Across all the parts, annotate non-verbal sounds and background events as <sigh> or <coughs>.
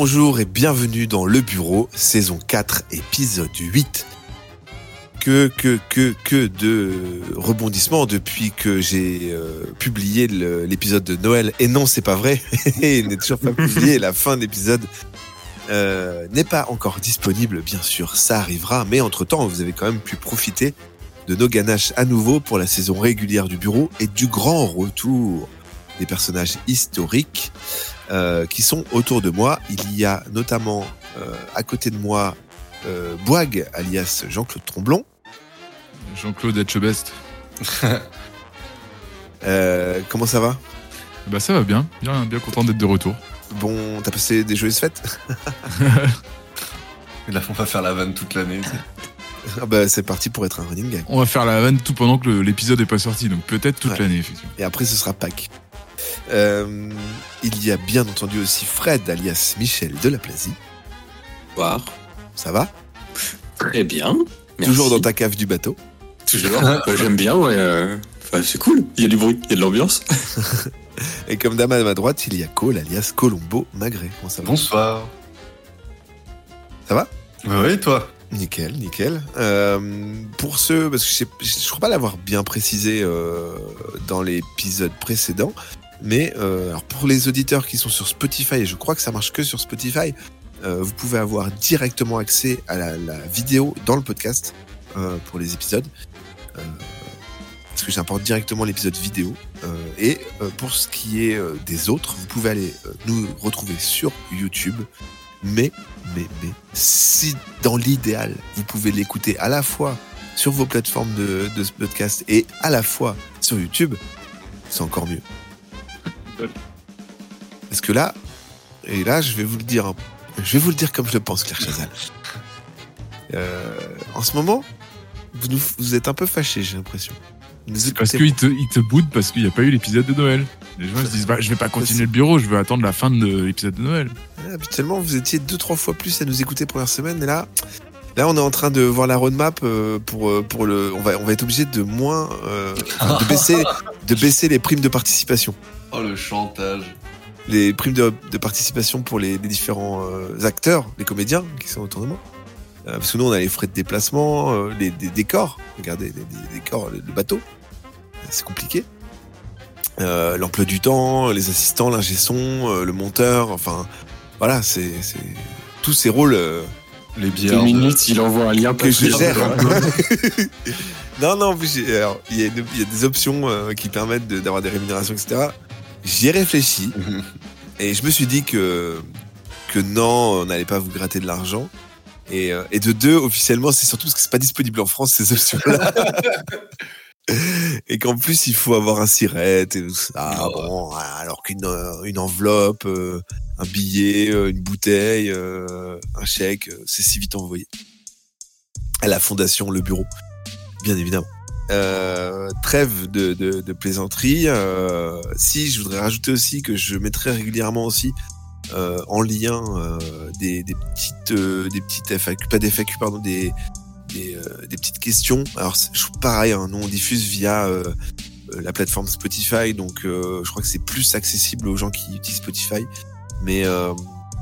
bonjour et bienvenue dans Le Bureau, saison 4, épisode 8. Que, que, que, que de rebondissements depuis que j'ai euh, publié l'épisode de Noël. Et non, c'est pas vrai. <laughs> Il n'est toujours pas publié. La fin de l'épisode euh, n'est pas encore disponible, bien sûr. Ça arrivera. Mais entre-temps, vous avez quand même pu profiter de nos ganaches à nouveau pour la saison régulière du bureau et du grand retour des personnages historiques euh, qui sont autour de moi. Il y a notamment euh, à côté de moi euh, Boag, alias Jean-Claude Tromblon. Jean-Claude Etchebest. <laughs> Euh, comment ça va? Bah ça va bien, bien, bien content d'être de retour. Bon, t'as passé des joyeuses fêtes? Et là, on va faire la vanne toute l'année. ah bah, C'est parti pour être un running gag. On va faire la vanne tout pendant que l'épisode est pas sorti, donc peut-être toute Ouais. l'année effectivement. Et après, ce sera Pâques. Euh, il y a bien entendu aussi Fred, alias Michel de la Plasie. Bonsoir. Ça va? Très bien. Merci. Toujours dans ta cave du bateau. Toujours. <laughs> J'aime bien, ouais. euh, enfin, c'est cool. Il y a du bruit, il y a de l'ambiance. <laughs> Et comme dame à ma droite, il y a Cole, alias Colombo Magret. Comment ça va? Bonsoir. Ça va? Et toi? Nickel, nickel. Euh, pour ceux, parce que je, je crois pas l'avoir bien précisé euh, dans l'épisode précédent, mais euh, pour les auditeurs qui sont sur Spotify, et je crois que ça marche que sur Spotify, euh, vous pouvez avoir directement accès à la, vidéo dans le podcast euh, pour les épisodes. Parce que j'importe directement l'épisode vidéo. Et pour ce qui est des autres, vous pouvez aller nous retrouver sur YouTube. Mais, mais, mais, si dans l'idéal, vous pouvez l'écouter à la fois sur vos plateformes de, podcast et à la fois sur YouTube, c'est encore mieux. Parce que là, et là, je vais vous le dire, hein, je vais vous le dire comme je le pense, Claire Chazal. Euh, en ce moment, vous, nous- vous êtes un peu fâchés, j'ai l'impression. Parce écoutez qu'il te, il te boude parce qu'il n'y a pas eu l'épisode de Noël. Les gens se disent bah, je vais pas continuer le bureau, je veux attendre la fin de l'épisode de Noël. Habituellement, vous étiez deux, trois fois plus à nous écouter première semaine, et là, là, on est en train de voir la roadmap euh, pour, euh, pour le. On va, on va être obligé de moins. euh, <laughs> de, baisser, de baisser les primes de participation. Oh, le chantage. Les primes de, de participation pour les, les différents euh, acteurs, les comédiens qui sont autour de moi. Euh, parce que nous, on a les frais de déplacement, euh, les, des décors. Regardez, les, les décors, le, le bateau. C'est compliqué. Euh, L'emploi du temps, les assistants, l'ingé son, euh, le monteur, enfin, voilà, c'est tous ces rôles euh, Les Deux bières. de- minutes, il envoie un lien que je gère. <laughs> non, non, en plus, il y, a y des options euh, qui permettent de- d'avoir des rémunérations, etc. J'y ai réfléchi <laughs> et je me suis dit que, que non, on n'allait pas vous gratter de l'argent. Et, euh, et de deux, officiellement, c'est surtout parce que c'est pas disponible en France, ces options-là. <laughs> et qu'en plus, il faut avoir un siret et tout ça. Oh. Bon, alors qu'une euh, une enveloppe, euh, un billet, une bouteille, un chèque, c'est si vite envoyé. À la fondation, le bureau, bien évidemment. Euh, trêve de, de, de plaisanterie. Euh, si, je voudrais rajouter aussi que je mettrai régulièrement aussi euh, en lien euh, des, des petites euh, des petites FAQ, pas des FAQ, pardon, des des, des petites questions. Alors pareil, hein, nous on diffuse via la plateforme Spotify, donc je crois que c'est plus accessible aux gens qui utilisent Spotify. Mais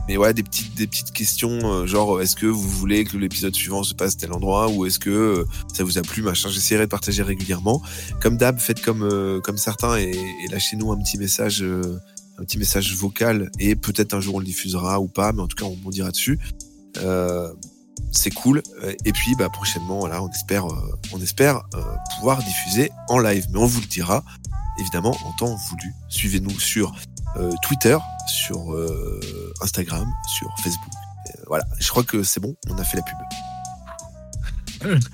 mais ouais, des petites des petites questions euh, genre est-ce que vous voulez que l'épisode suivant se passe tel endroit ou est-ce que euh, ça vous a plu machin. J'essaierai de partager régulièrement. Comme d'hab, faites comme euh, comme certains et, lâchez-nous un petit message. euh, un petit message vocal et peut-être un jour on le diffusera ou pas, mais en tout cas on bondira dessus. Euh, c'est cool. Euh, Et puis bah, prochainement, voilà, on espère, euh, on espère euh, pouvoir diffuser en live, mais on vous le dira évidemment en temps voulu. Suivez-nous sur euh, Twitter, sur euh, Instagram, sur Facebook. Euh, voilà, je crois que c'est bon, on a fait la pub. <laughs>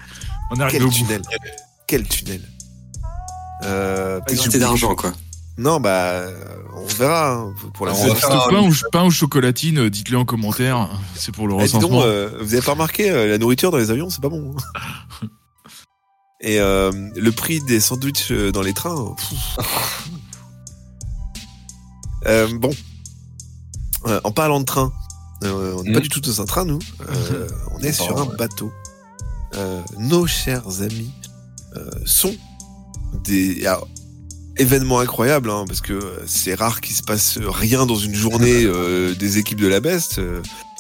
On est arrivé Quel au bout. tunnel Quel tunnel euh, quantité d'argent, quoi. Non, bah, on verra hein, pour la un- pain, ou, pain ou chocolatine, euh, dites-le en commentaire. C'est pour le Eh, donc, recensement. euh, vous avez pas remarqué, euh, la nourriture dans les avions, c'est pas bon. hein. <laughs> Et euh, le prix des sandwichs euh, dans les trains. pff. <laughs> Euh, bon, Euh, en parlant de train, euh, on n'est pas du tout dans un train, nous. Euh, on est sur un bateau. Nos chers amis sont des. alors, événement incroyable, hein, parce que c'est rare qu'il se passe rien dans une journée <laughs> des équipes de la Best.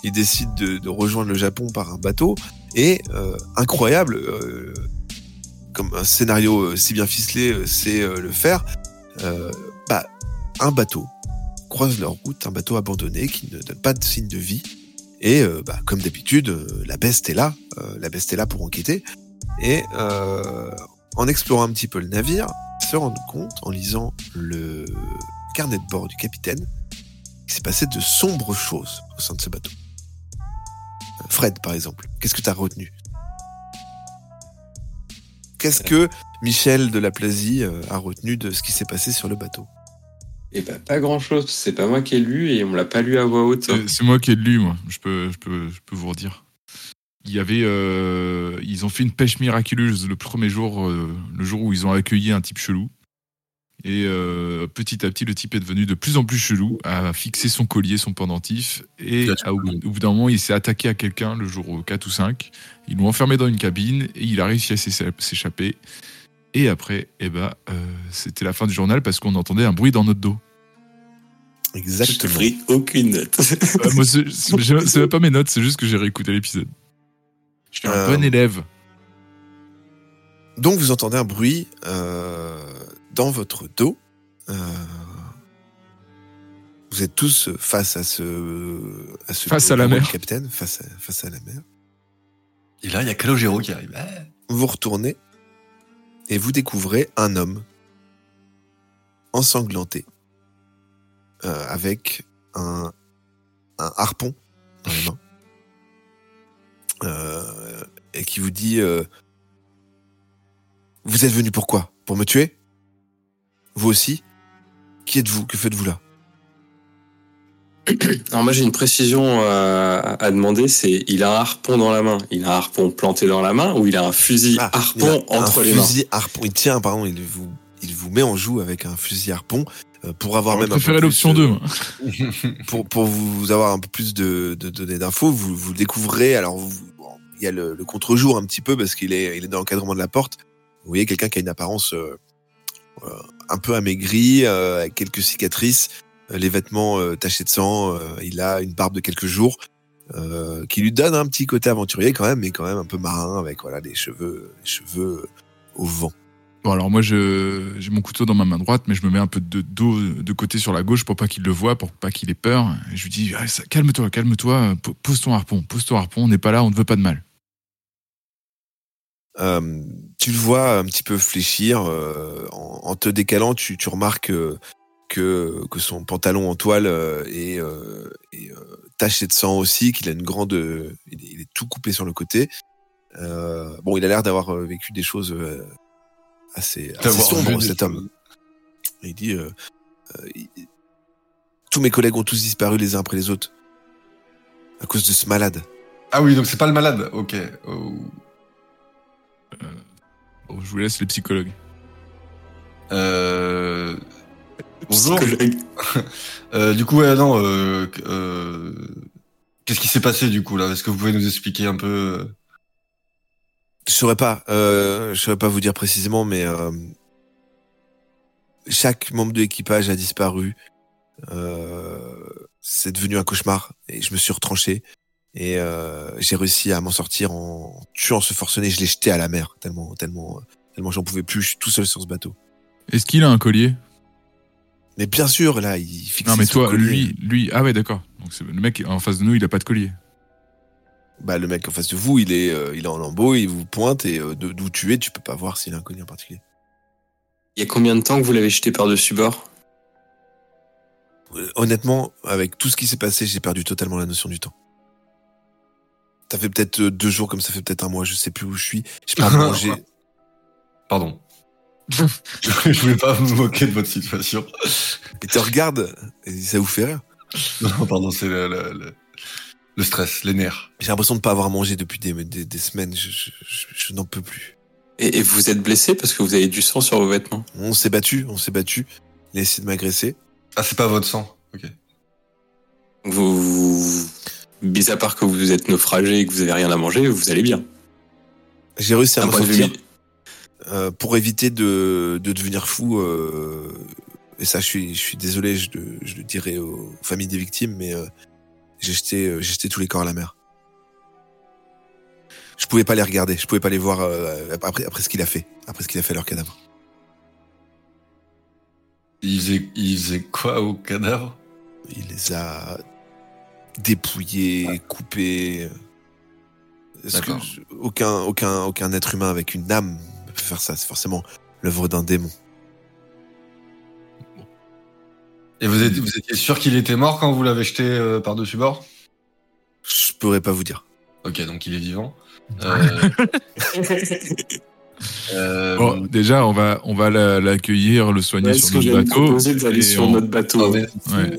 Ils décident de, de rejoindre le Japon par un bateau. Et incroyable, comme un scénario si bien ficelé c'est le faire, bah, un bateau croise leur route, un bateau abandonné qui ne donne pas de signe de vie. Et euh, bah, comme d'habitude, euh, la Best est là, euh, la Best est là pour enquêter. Et en explorant un petit peu le navire, se rendre compte, en lisant le carnet de bord du capitaine, qu'il s'est passé de sombres choses au sein de ce bateau. Fred, par exemple, qu'est-ce que tu as retenu? Qu'est-ce que Michel de la Plasie a retenu de ce qui s'est passé sur le bateau? Et bah, pas grand chose. C'est pas moi qui ai lu et on me l'a pas lu à voix haute. C'est c'est moi qui ai lu, moi. Je peux, je peux, je peux vous redire. Il y avait, euh, ils ont fait une pêche miraculeuse le premier jour, euh, le jour où ils ont accueilli un type chelou. Et euh, petit à petit, le type est devenu de plus en plus chelou, a fixé son collier, son pendentif, et au, au bout d'un moment, il s'est attaqué à quelqu'un le jour 4 ou 5. Ils l'ont enfermé dans une cabine et il a réussi à s'é- s'échapper. Et après, eh ben, euh, c'était la fin du journal parce qu'on entendait un bruit dans notre dos. Je te Exactement. prie aucune note. Euh, moi, c'est c'est- c'est même pas mes notes, c'est juste que j'ai réécouté l'épisode. Je suis un Euh, bon élève. Donc vous entendez un bruit euh, dans votre dos. Euh, vous êtes tous face à ce, à ce Face à la mer. capitaine, face à, face à la mer. Et là, il y a Calogero qui arrive. Ah. Vous retournez et vous découvrez un homme ensanglanté euh, avec un, harpon dans les mains <laughs> euh, et qui vous dit euh, Vous êtes venu pourquoi Pour me tuer? Vous aussi? Qui êtes-vous? Que faites-vous là? Alors moi j'ai une précision à, à demander, c'est il a un harpon dans la main, il a un harpon planté dans la main ou il a un fusil Ah, harpon il a entre un les mains? fusil harpon. Il tient, pardon, il vous, il vous met en joue avec un fusil harpon euh, pour avoir Je même un peu préférais plus, l'option euh, 2. moi. <laughs> pour, pour vous avoir un peu plus de, de données d'infos, vous, vous découvrez. Alors, vous- bon, il y a le, le contre-jour un petit peu parce qu'il est, il est dans l'encadrement de la porte. Vous voyez quelqu'un qui a une apparence euh, euh, un peu amaigrie, euh, avec quelques cicatrices, euh, les vêtements euh, tachés de sang. euh, il a une barbe de quelques jours euh, qui lui donne un petit côté aventurier quand même, mais quand même un peu marin avec voilà des cheveux, des cheveux au vent. Bon, alors moi, je- j'ai mon couteau dans ma main droite, mais je me mets un peu de dos de côté sur la gauche pour pas qu'il le voie, pour pas qu'il ait peur. Et je lui dis Ah, calme-toi, calme-toi, po- pose ton harpon, pose ton harpon, on n'est pas là, on ne veut pas de mal. Euh, tu le vois un petit peu fléchir. euh, en, en te décalant, tu, tu remarques euh, que, que son pantalon en toile euh, est, euh, est, euh, taché de sang aussi, qu'il a une grande... euh, il, est, il est tout coupé sur le côté. Euh, bon, il a l'air d'avoir euh, vécu des choses euh, assez, assez sombres, cet homme. Il dit... euh, euh, il- tous mes collègues ont tous disparu les uns après les autres. À cause de ce malade. Ah oui, donc c'est pas le malade. Ok. Oh. Bon, je vous laisse les psychologues. Euh... Bonjour. <laughs> Euh, du coup, ouais, non. Euh, euh, Qu'est-ce qui s'est passé du coup là? Est-ce que vous pouvez nous expliquer un peu euh, Je saurais pas, euh, je saurais pas vous dire précisément, mais euh, chaque membre de l'équipage a disparu. Euh, c'est devenu un cauchemar et je me suis retranché et euh, j'ai réussi à m'en sortir en tuant ce forcené. Je l'ai jeté à la mer tellement, tellement, tellement j'en pouvais plus. Je suis tout seul sur ce bateau. Est-ce qu'il a un collier? Mais bien sûr, là, il fixe. Non, mais son toi, collier. lui, lui, ah ouais, d'accord. Donc le mec en face de nous, il a pas de collier. bah le mec en face de vous, il est, euh, il est en lambeau, il vous pointe et euh, d'où tu es, tu peux pas voir s'il a un collier en particulier. Il y a combien de temps que vous l'avez jeté par-dessus bord? Euh, Honnêtement, avec tout ce qui s'est passé, j'ai perdu totalement la notion du temps. Ça fait peut-être deux jours, comme ça fait peut-être un mois, je sais plus où je suis. J'ai pas mangé. Pardon. Je voulais pas me moquer de votre situation. Et te regarde, et ça vous fait rire. Non, pardon, c'est le, le, le- le stress, les nerfs. J'ai l'impression de pas avoir mangé depuis des, des, des semaines. Je, je, je- je n'en peux plus. et, et vous êtes blessé parce que vous avez du sang sur vos vêtements? On s'est battu, on s'est battu. Il a essayé de m'agresser. Ah, c'est pas votre sang. Ok. Vous, vous, mis à part que vous êtes naufragé et que vous avez rien à manger, vous allez bien. J'ai réussi à vue sortir. Euh, pour éviter de, de devenir fou, euh, et ça, je suis, je suis désolé, je, le- je le dirai aux familles des victimes, mais euh, j'ai jeté, jeté tous les corps à la mer. Je pouvais pas les regarder, je pouvais pas les voir après, après ce qu'il a fait, après ce qu'il a fait à leur cadavre. Il faisait, il faisait quoi au cadavre? Il les a dépouillés, coupés. Est-ce que aucun, aucun, aucun être humain avec une âme peut faire ça C'est forcément l'œuvre d'un démon. Et vous, êtes, vous étiez sûr qu'il était mort quand vous l'avez jeté euh, par-dessus bord Je pourrais pas vous dire. Ok, donc il est vivant. Euh, euh, Bon, déjà, on va, on va la- l'accueillir, le soigner Ouais, sur notre bateau. d'aller sur on- notre bateau. ah, mais- Ouais.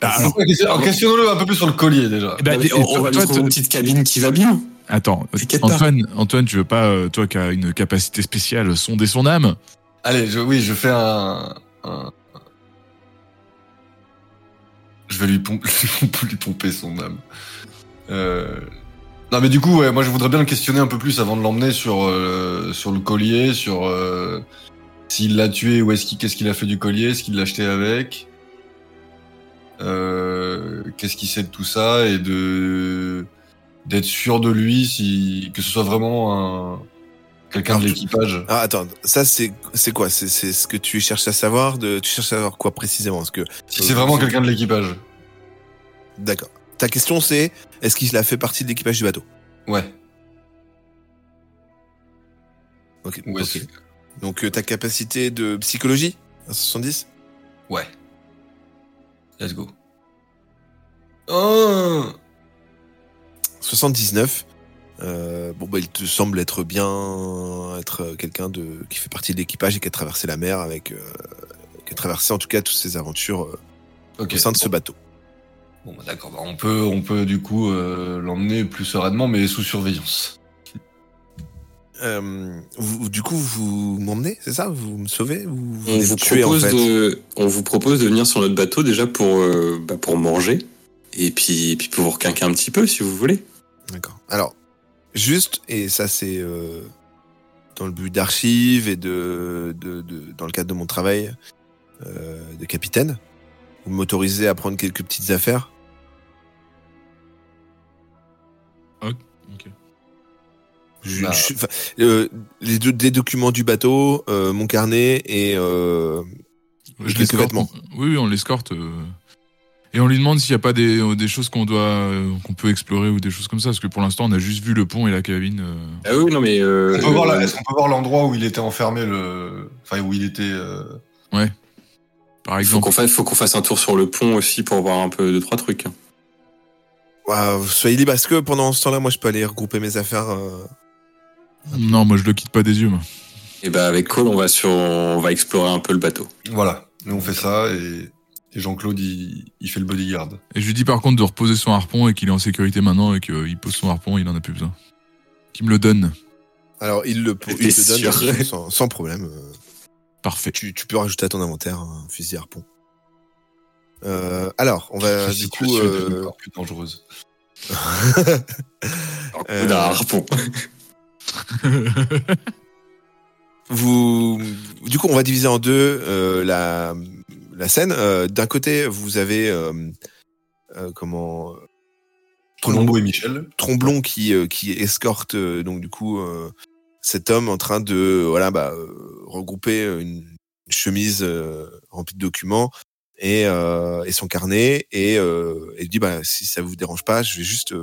Ah, alors, Alors, Questionnons-le un peu plus sur le collier déjà. eh ben, mais on, on va une petite cabine qui va bien. Attends. Antoine, Antoine, tu veux pas, euh, toi qui as une capacité spéciale, sonder son âme? Allez, je, oui, je fais un, un- Je vais lui <laughs> pomper, lui pomper son âme. Euh... Non, mais du coup, ouais, moi, je voudrais bien le questionner un peu plus avant de l'emmener sur euh, sur le collier, sur euh, s'il l'a tué ou est-ce qu'il qu'est-ce qu'il a fait du collier, est-ce qu'il l'a acheté avec, qu'est-ce qu'il sait de tout ça et de d'être sûr de lui, si que ce soit vraiment un quelqu'un de l'équipage. Ah, attends, ça c'est c'est quoi? C'est c'est ce que tu cherches à savoir de, Tu cherches à savoir quoi précisément? Parce que Si c'est vraiment quelqu'un de l'équipage. d'accord. Ta question c'est est-ce qu'il a fait partie de l'équipage du bateau? Ouais. Ok. Ouais, ok. c'est- Donc euh, ta capacité de psychologie à 70 ouais. Let's go. Oh 79. Euh, bon bah il te semble être bien être quelqu'un de qui fait partie de l'équipage et qui a traversé la mer avec euh, qui a traversé en tout cas toutes ces aventures euh, au sein de ce bateau. Bon, bah, d'accord. Bah, on peut, on peut du coup euh, l'emmener plus sereinement, mais sous surveillance. Euh, vous, du coup vous m'emmenez, c'est ça? Vous me sauvez? Vous On vous, en propose fait? de, on vous propose de venir sur notre bateau déjà pour, euh, bah, pour manger et puis, et puis pour vous requinquer un petit peu si vous voulez. D'accord. Alors, juste, et ça c'est euh, dans le but d'archives et de, de, de- dans le cadre de mon travail euh, de capitaine, vous m'autorisez à prendre quelques petites affaires? Ok. Je- Bah. je- euh, les deux documents du bateau, mon carnet et Je l'escorte. vêtements. Oui, oui, on l'escorte. Et on lui demande s'il n'y a pas des, euh, des choses qu'on doit, euh, qu'on peut explorer ou des choses comme ça, parce que pour l'instant, on a juste vu le pont et la cabine. euh. Ah oui, non mais. euh, On peut voir la- Est-ce qu'on peut voir l'endroit où il était enfermé, le, enfin où il était. euh, Par faut exemple. qu'on fasse, faut qu'on fasse un tour sur le pont aussi pour voir un peu deux trois trucs. ah, soyez libre. Est-ce que pendant ce temps-là, moi, je peux aller regrouper mes affaires euh, Non, moi je le quitte pas des yeux. moi. Et bah avec Cole, on va sur, on va explorer un peu le bateau. Voilà. Nous on fait ça et, et Jean-Claude il, il fait le bodyguard. Et je lui dis par contre de reposer son harpon et qu'il est en sécurité maintenant et qu'il pose son harpon, il en a plus besoin. Qu'il me le donne. Alors, il le il te donne sans, sans problème. euh, Parfait. tu, tu peux rajouter à ton inventaire un fusil harpon. Euh, alors, on va du coup. euh, plus dangereuse. <laughs> Euh, d'un harpon. <laughs> vous, du coup, on va diviser en deux euh, la, la scène. Euh, D'un côté, vous avez euh, euh, comment Colombo et Michel. Tromblon qui qui escorte donc du coup cet homme en train de voilà bah regrouper une, chemise remplie de documents et et son carnet et il dit bah si ça vous dérange pas je vais juste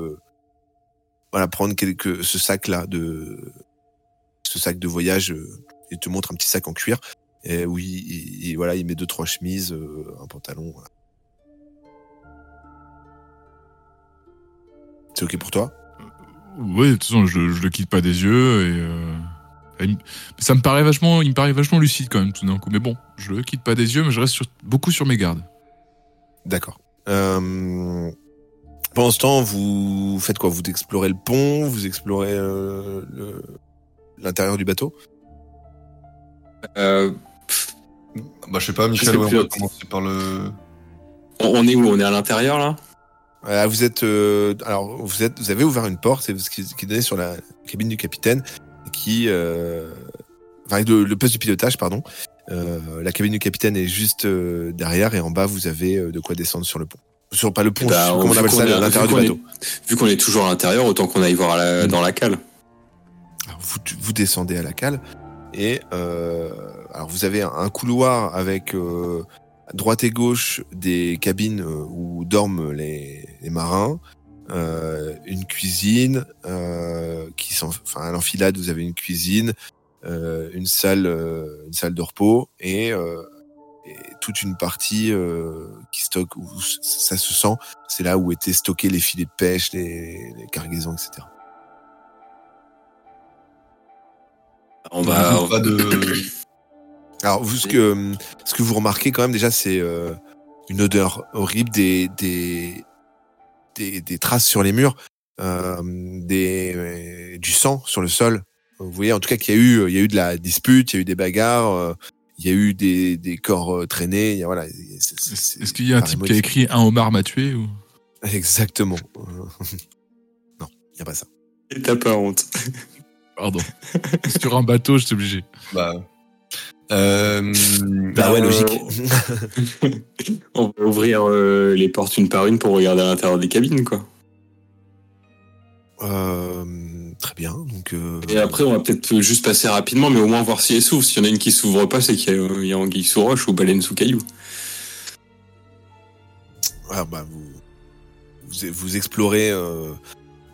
voilà prendre quelques ce sac là de ce sac de voyage et te montre un petit sac en cuir et où il, il- il- voilà il met deux trois chemises euh, un pantalon voilà. c'est ok pour toi? Oui, de toute façon, je, je le quitte pas des yeux et. euh, et ça me paraît vachement, il me paraît vachement lucide quand même tout d'un coup. Mais bon, je le quitte pas des yeux, mais je reste sur- beaucoup sur mes gardes. D'accord. Euh, pendant ce temps, vous faites quoi? Vous explorez le pont, vous explorez euh, l'intérieur du bateau? Euh, Bah je sais pas, Michel, sais ouais, on va commencer par le. on, est où? On est à l'intérieur là? Voilà, vous êtes, euh, alors vous êtes, vous avez ouvert une porte et vous- qui, qui donnait sur la cabine du capitaine, qui, euh, enfin le, le poste du pilotage, pardon. Euh, la cabine du capitaine est juste euh, derrière et en bas vous avez euh, de quoi descendre sur le pont. Sur pas le pont, Bah, comment on vu appelle qu'on ça, l'intérieur du vu qu'on bateau. Vu qu'on est toujours à l'intérieur, autant qu'on aille voir à la- Mm. dans la cale. Alors, vous, vous descendez à la cale et euh, alors vous avez un, couloir avec euh, à droite et gauche des cabines euh, où dorment les, les marins, euh, une cuisine euh, qui sont, enfin à l'enfilade vous avez une cuisine, euh, une salle, euh, une salle de repos et, euh, et toute une partie euh, qui stocke où ça se sent, c'est là où étaient stockés les filets de pêche, les, les cargaisons, etc. On va. de. <laughs> Alors, vous, ce que, ce que vous remarquez quand même déjà, c'est euh, une odeur horrible, des, des, des, des traces sur les murs, euh, des, euh, du sang sur le sol. Vous voyez, en tout cas, qu'il y a eu, il y a eu de la dispute, il y a eu des bagarres, euh, il y a eu des, des corps euh, traînés. Il y a, voilà. c'est- c'est- c'est- Est-ce qu'il y a un type qui a écrit un homard m'a tué ou? Exactement. <laughs> Non, il n'y a pas ça. Et T'as pas honte. Pardon. Sur un bateau, j'étais obligé. Bah. Euh, Bah ouais, Euh, logique. <laughs> On va ouvrir euh, les portes une par une pour regarder à l'intérieur des cabines, quoi. Euh, très bien. Donc, euh, Et après, on va peut-être juste passer rapidement, mais au moins voir si elles s'ouvrent. S'il y en a une qui s'ouvre pas, c'est qu'il y a, a anguille sous roche ou baleine sous caillou. Ah bah vous, vous, vous explorez euh,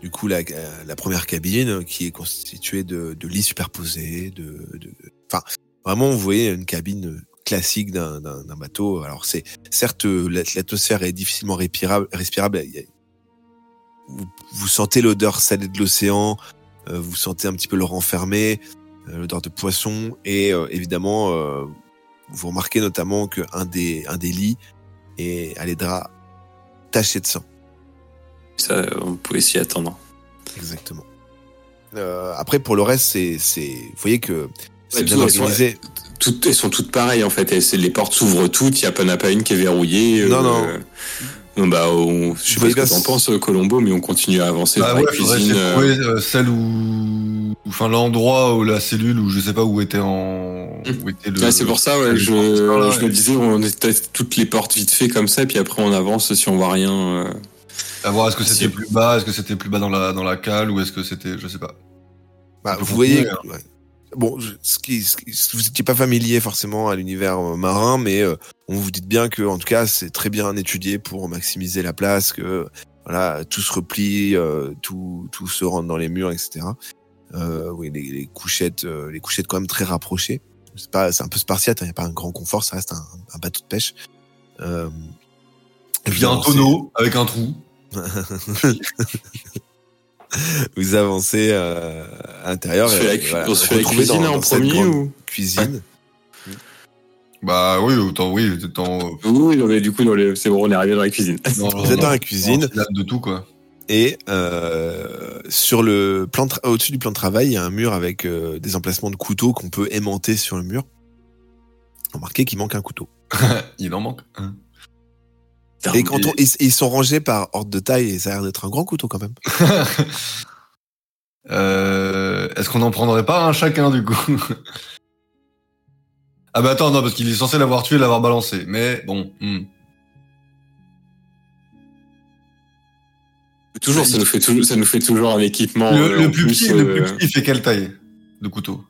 du coup la, la première cabine qui est constituée de, de lits superposés, de, de, enfin vraiment vous voyez une cabine classique d'un d'un- d'un bateau. Alors c'est certes euh, la- l'atmosphère est difficilement respirable, respirable. Vous, vous sentez l'odeur salée de l'océan, euh, vous sentez un petit peu le renfermé, euh, l'odeur de poisson et euh, évidemment euh, vous remarquez notamment que un des un des lits est à les draps taché de sang. Ça, on pouvait s'y attendre. Exactement. Euh, après, pour le reste, c'est, c'est, vous voyez que c'est bien elles sont- organisé. Toutes, elles sont toutes pareilles, en fait. Elles- les portes s'ouvrent toutes, il n'y a pas, une qui est verrouillée. Non, euh, non. non, bah, on, je sais pas ce que t'en penses, Colombo, mais on continue à avancer Bah dans ouais, la cuisine. euh, euh, celle où, enfin l'endroit où la cellule où je sais pas où était en, où était le. Ouais, c'est pour ça, ouais, je, là, me disais, on teste toutes les portes vite fait comme ça, et puis après on avance si on voit rien. euh. À voir est-ce que Si. c'était plus bas, est-ce que c'était plus bas dans la dans la cale ou est-ce que c'était, je sais pas. Bah, vous voyez, que- ouais. Bon, ce qui, ce qui- vous n'étiez pas familier forcément à l'univers euh, marin, mais euh, on vous dit bien que, en tout cas, c'est très bien étudié pour maximiser la place, que voilà, tout se replie, euh, tout, tout se rentre dans les murs, etc. Euh, oui, les, les couchettes, euh, les couchettes quand même très rapprochées. C'est pas, c'est un peu spartiate, il n'y a pas un grand confort, ça reste un, un bateau de pêche. Euh, Et puis il y a un tonneau avec un trou. <laughs> <laughs> vous avancez euh, à l'intérieur On se et, fait la, et cu- voilà, on se fait la retrouvez cuisine dans- en dans premier ou cuisine. Bah oui, autant oui, autant. euh, Oui, non, mais du coup, les- c'est bon, on est arrivé dans la cuisine. dans- Vous êtes dans la cuisine de tout quoi. et euh, sur le plan de tra- au-dessus du plan de travail, il y a un mur avec euh, des emplacements de couteaux qu'on peut aimanter sur le mur. Remarquez qu'il manque un couteau. <laughs> Il en manque. un. Et quand on, ils, ils sont rangés par ordre de taille et ça a l'air d'être un grand couteau quand même. <laughs> Euh, Est-ce qu'on en prendrait pas un chacun du coup? <laughs> Ah bah attends, non, parce qu'il est censé l'avoir tué et l'avoir balancé. Mais bon. hmm. Toujours, ça nous fait toujours, ça nous fait toujours un équipement. Le, euh, le en plus plus, petit, le plus euh, petit, il fait quelle taille de couteau?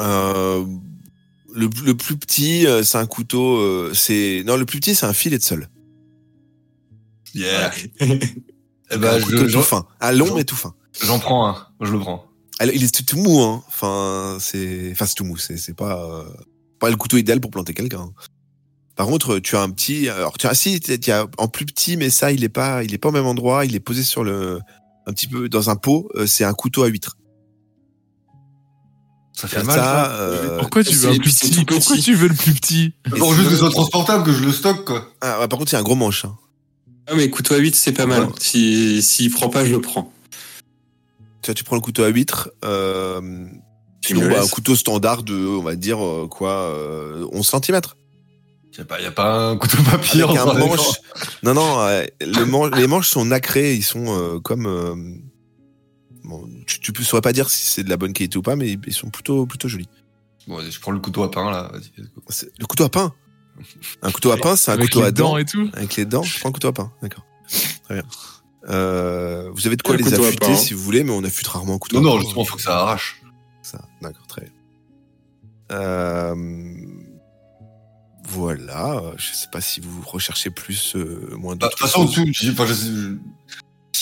Euh, le, le plus petit, euh, c'est un couteau. euh, c'est non, le plus petit, c'est un filet de sol. Yeah. Un <laughs> Eh ben, couteau je- tout fin, un long j'en- mais tout fin. j'en prends un. Je le prends. Alors, il est tout, tout mou, hein. Enfin, c'est, enfin, c'est tout mou. C'est, c'est pas, euh, pas le couteau idéal pour planter quelqu'un. hein. Par contre, tu as un petit, alors tu as, si, tu as en plus petit, mais ça, il est pas, il est pas au même endroit. Il est posé sur le, un petit peu dans un pot. euh, c'est un couteau à huître. Ça fait mal. Ça. euh, Pourquoi tu veux un petit tout Pourquoi petit. tu veux le plus petit Pour juste que ce soit transportable, que je le stocke quoi. ah, ouais, par contre, il y a un gros manche. hein. Ah, mais couteau à 8, c'est pas mal. Ouais. Si, s'il prend pas, je le prends. Tu vois, tu prends le couteau à huître. Euh, Tu sinon, bah, un couteau standard de, on va dire, euh, quoi, euh, 11 cm. Y a pas, y a pas un couteau papier Avec un entre les manche. Non, non, euh, le man- les manches sont nacrées, ils sont euh, comme. Bon, tu, peux saurais pas dire si c'est de la bonne qualité ou pas, mais ils sont plutôt, plutôt jolis. Bon, je prends le couteau à pain là. Le couteau à pain? Un couteau à <laughs> pain, c'est un Avec couteau les à dents. dents et tout? Avec les dents, je prends un couteau à pain. D'accord. Très bien. Euh, vous avez de quoi Le les affûter pain. si vous voulez, mais on affûte rarement un couteau Non, à non, pain. justement, faut que ça arrache. Ça, d'accord, très bien. Euh, voilà, je sais pas si vous recherchez plus, euh, moins Bah, De d'autres toute façon, tout, enfin, je sais- je-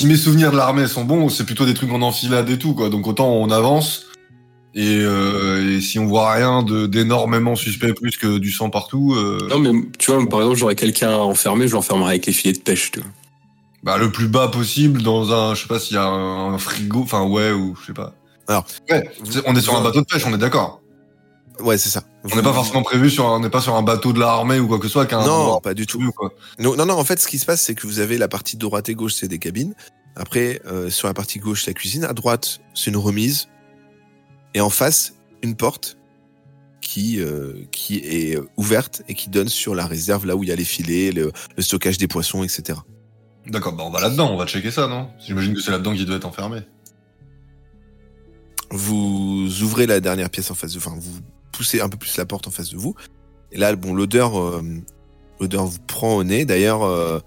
si mes souvenirs de l'armée sont bons, c'est plutôt des trucs en enfilade et tout, quoi. Donc autant on avance. Et, euh, et si on voit rien d'énormément suspect plus que du sang partout, euh, Non, mais tu vois, par exemple, j'aurais quelqu'un enfermé, je l'enfermerais avec les filets de pêche, tu vois. bah, le plus bas possible dans un, je sais pas s'il y a un, un frigo, enfin ouais, ou je sais pas. Alors, ouais, on est sur un bateau de pêche, on est d'accord. Ouais, c'est ça. On n'est pas forcément prévu sur, un- on n'est pas sur un bateau de l'armée ou quoi que ce soit. qu'un Non, pas du tout. quoi. Non, non, non, en fait, ce qui se passe, c'est que vous avez la partie droite et gauche, c'est des cabines. Après, euh, sur la partie gauche, la cuisine. À droite, c'est une remise. Et en face, une porte qui, euh, qui est euh, ouverte et qui donne sur la réserve, là où il y a les filets, le, le stockage des poissons, etc. D'accord, bah on va là-dedans, on va checker ça, non? J'imagine que c'est là-dedans qu'il doit être enfermé. Vous ouvrez la dernière pièce en face de enfin, vous poussez un peu plus la porte en face de vous. Et là, bon, l'odeur, euh, l'odeur vous prend au nez. D'ailleurs, euh,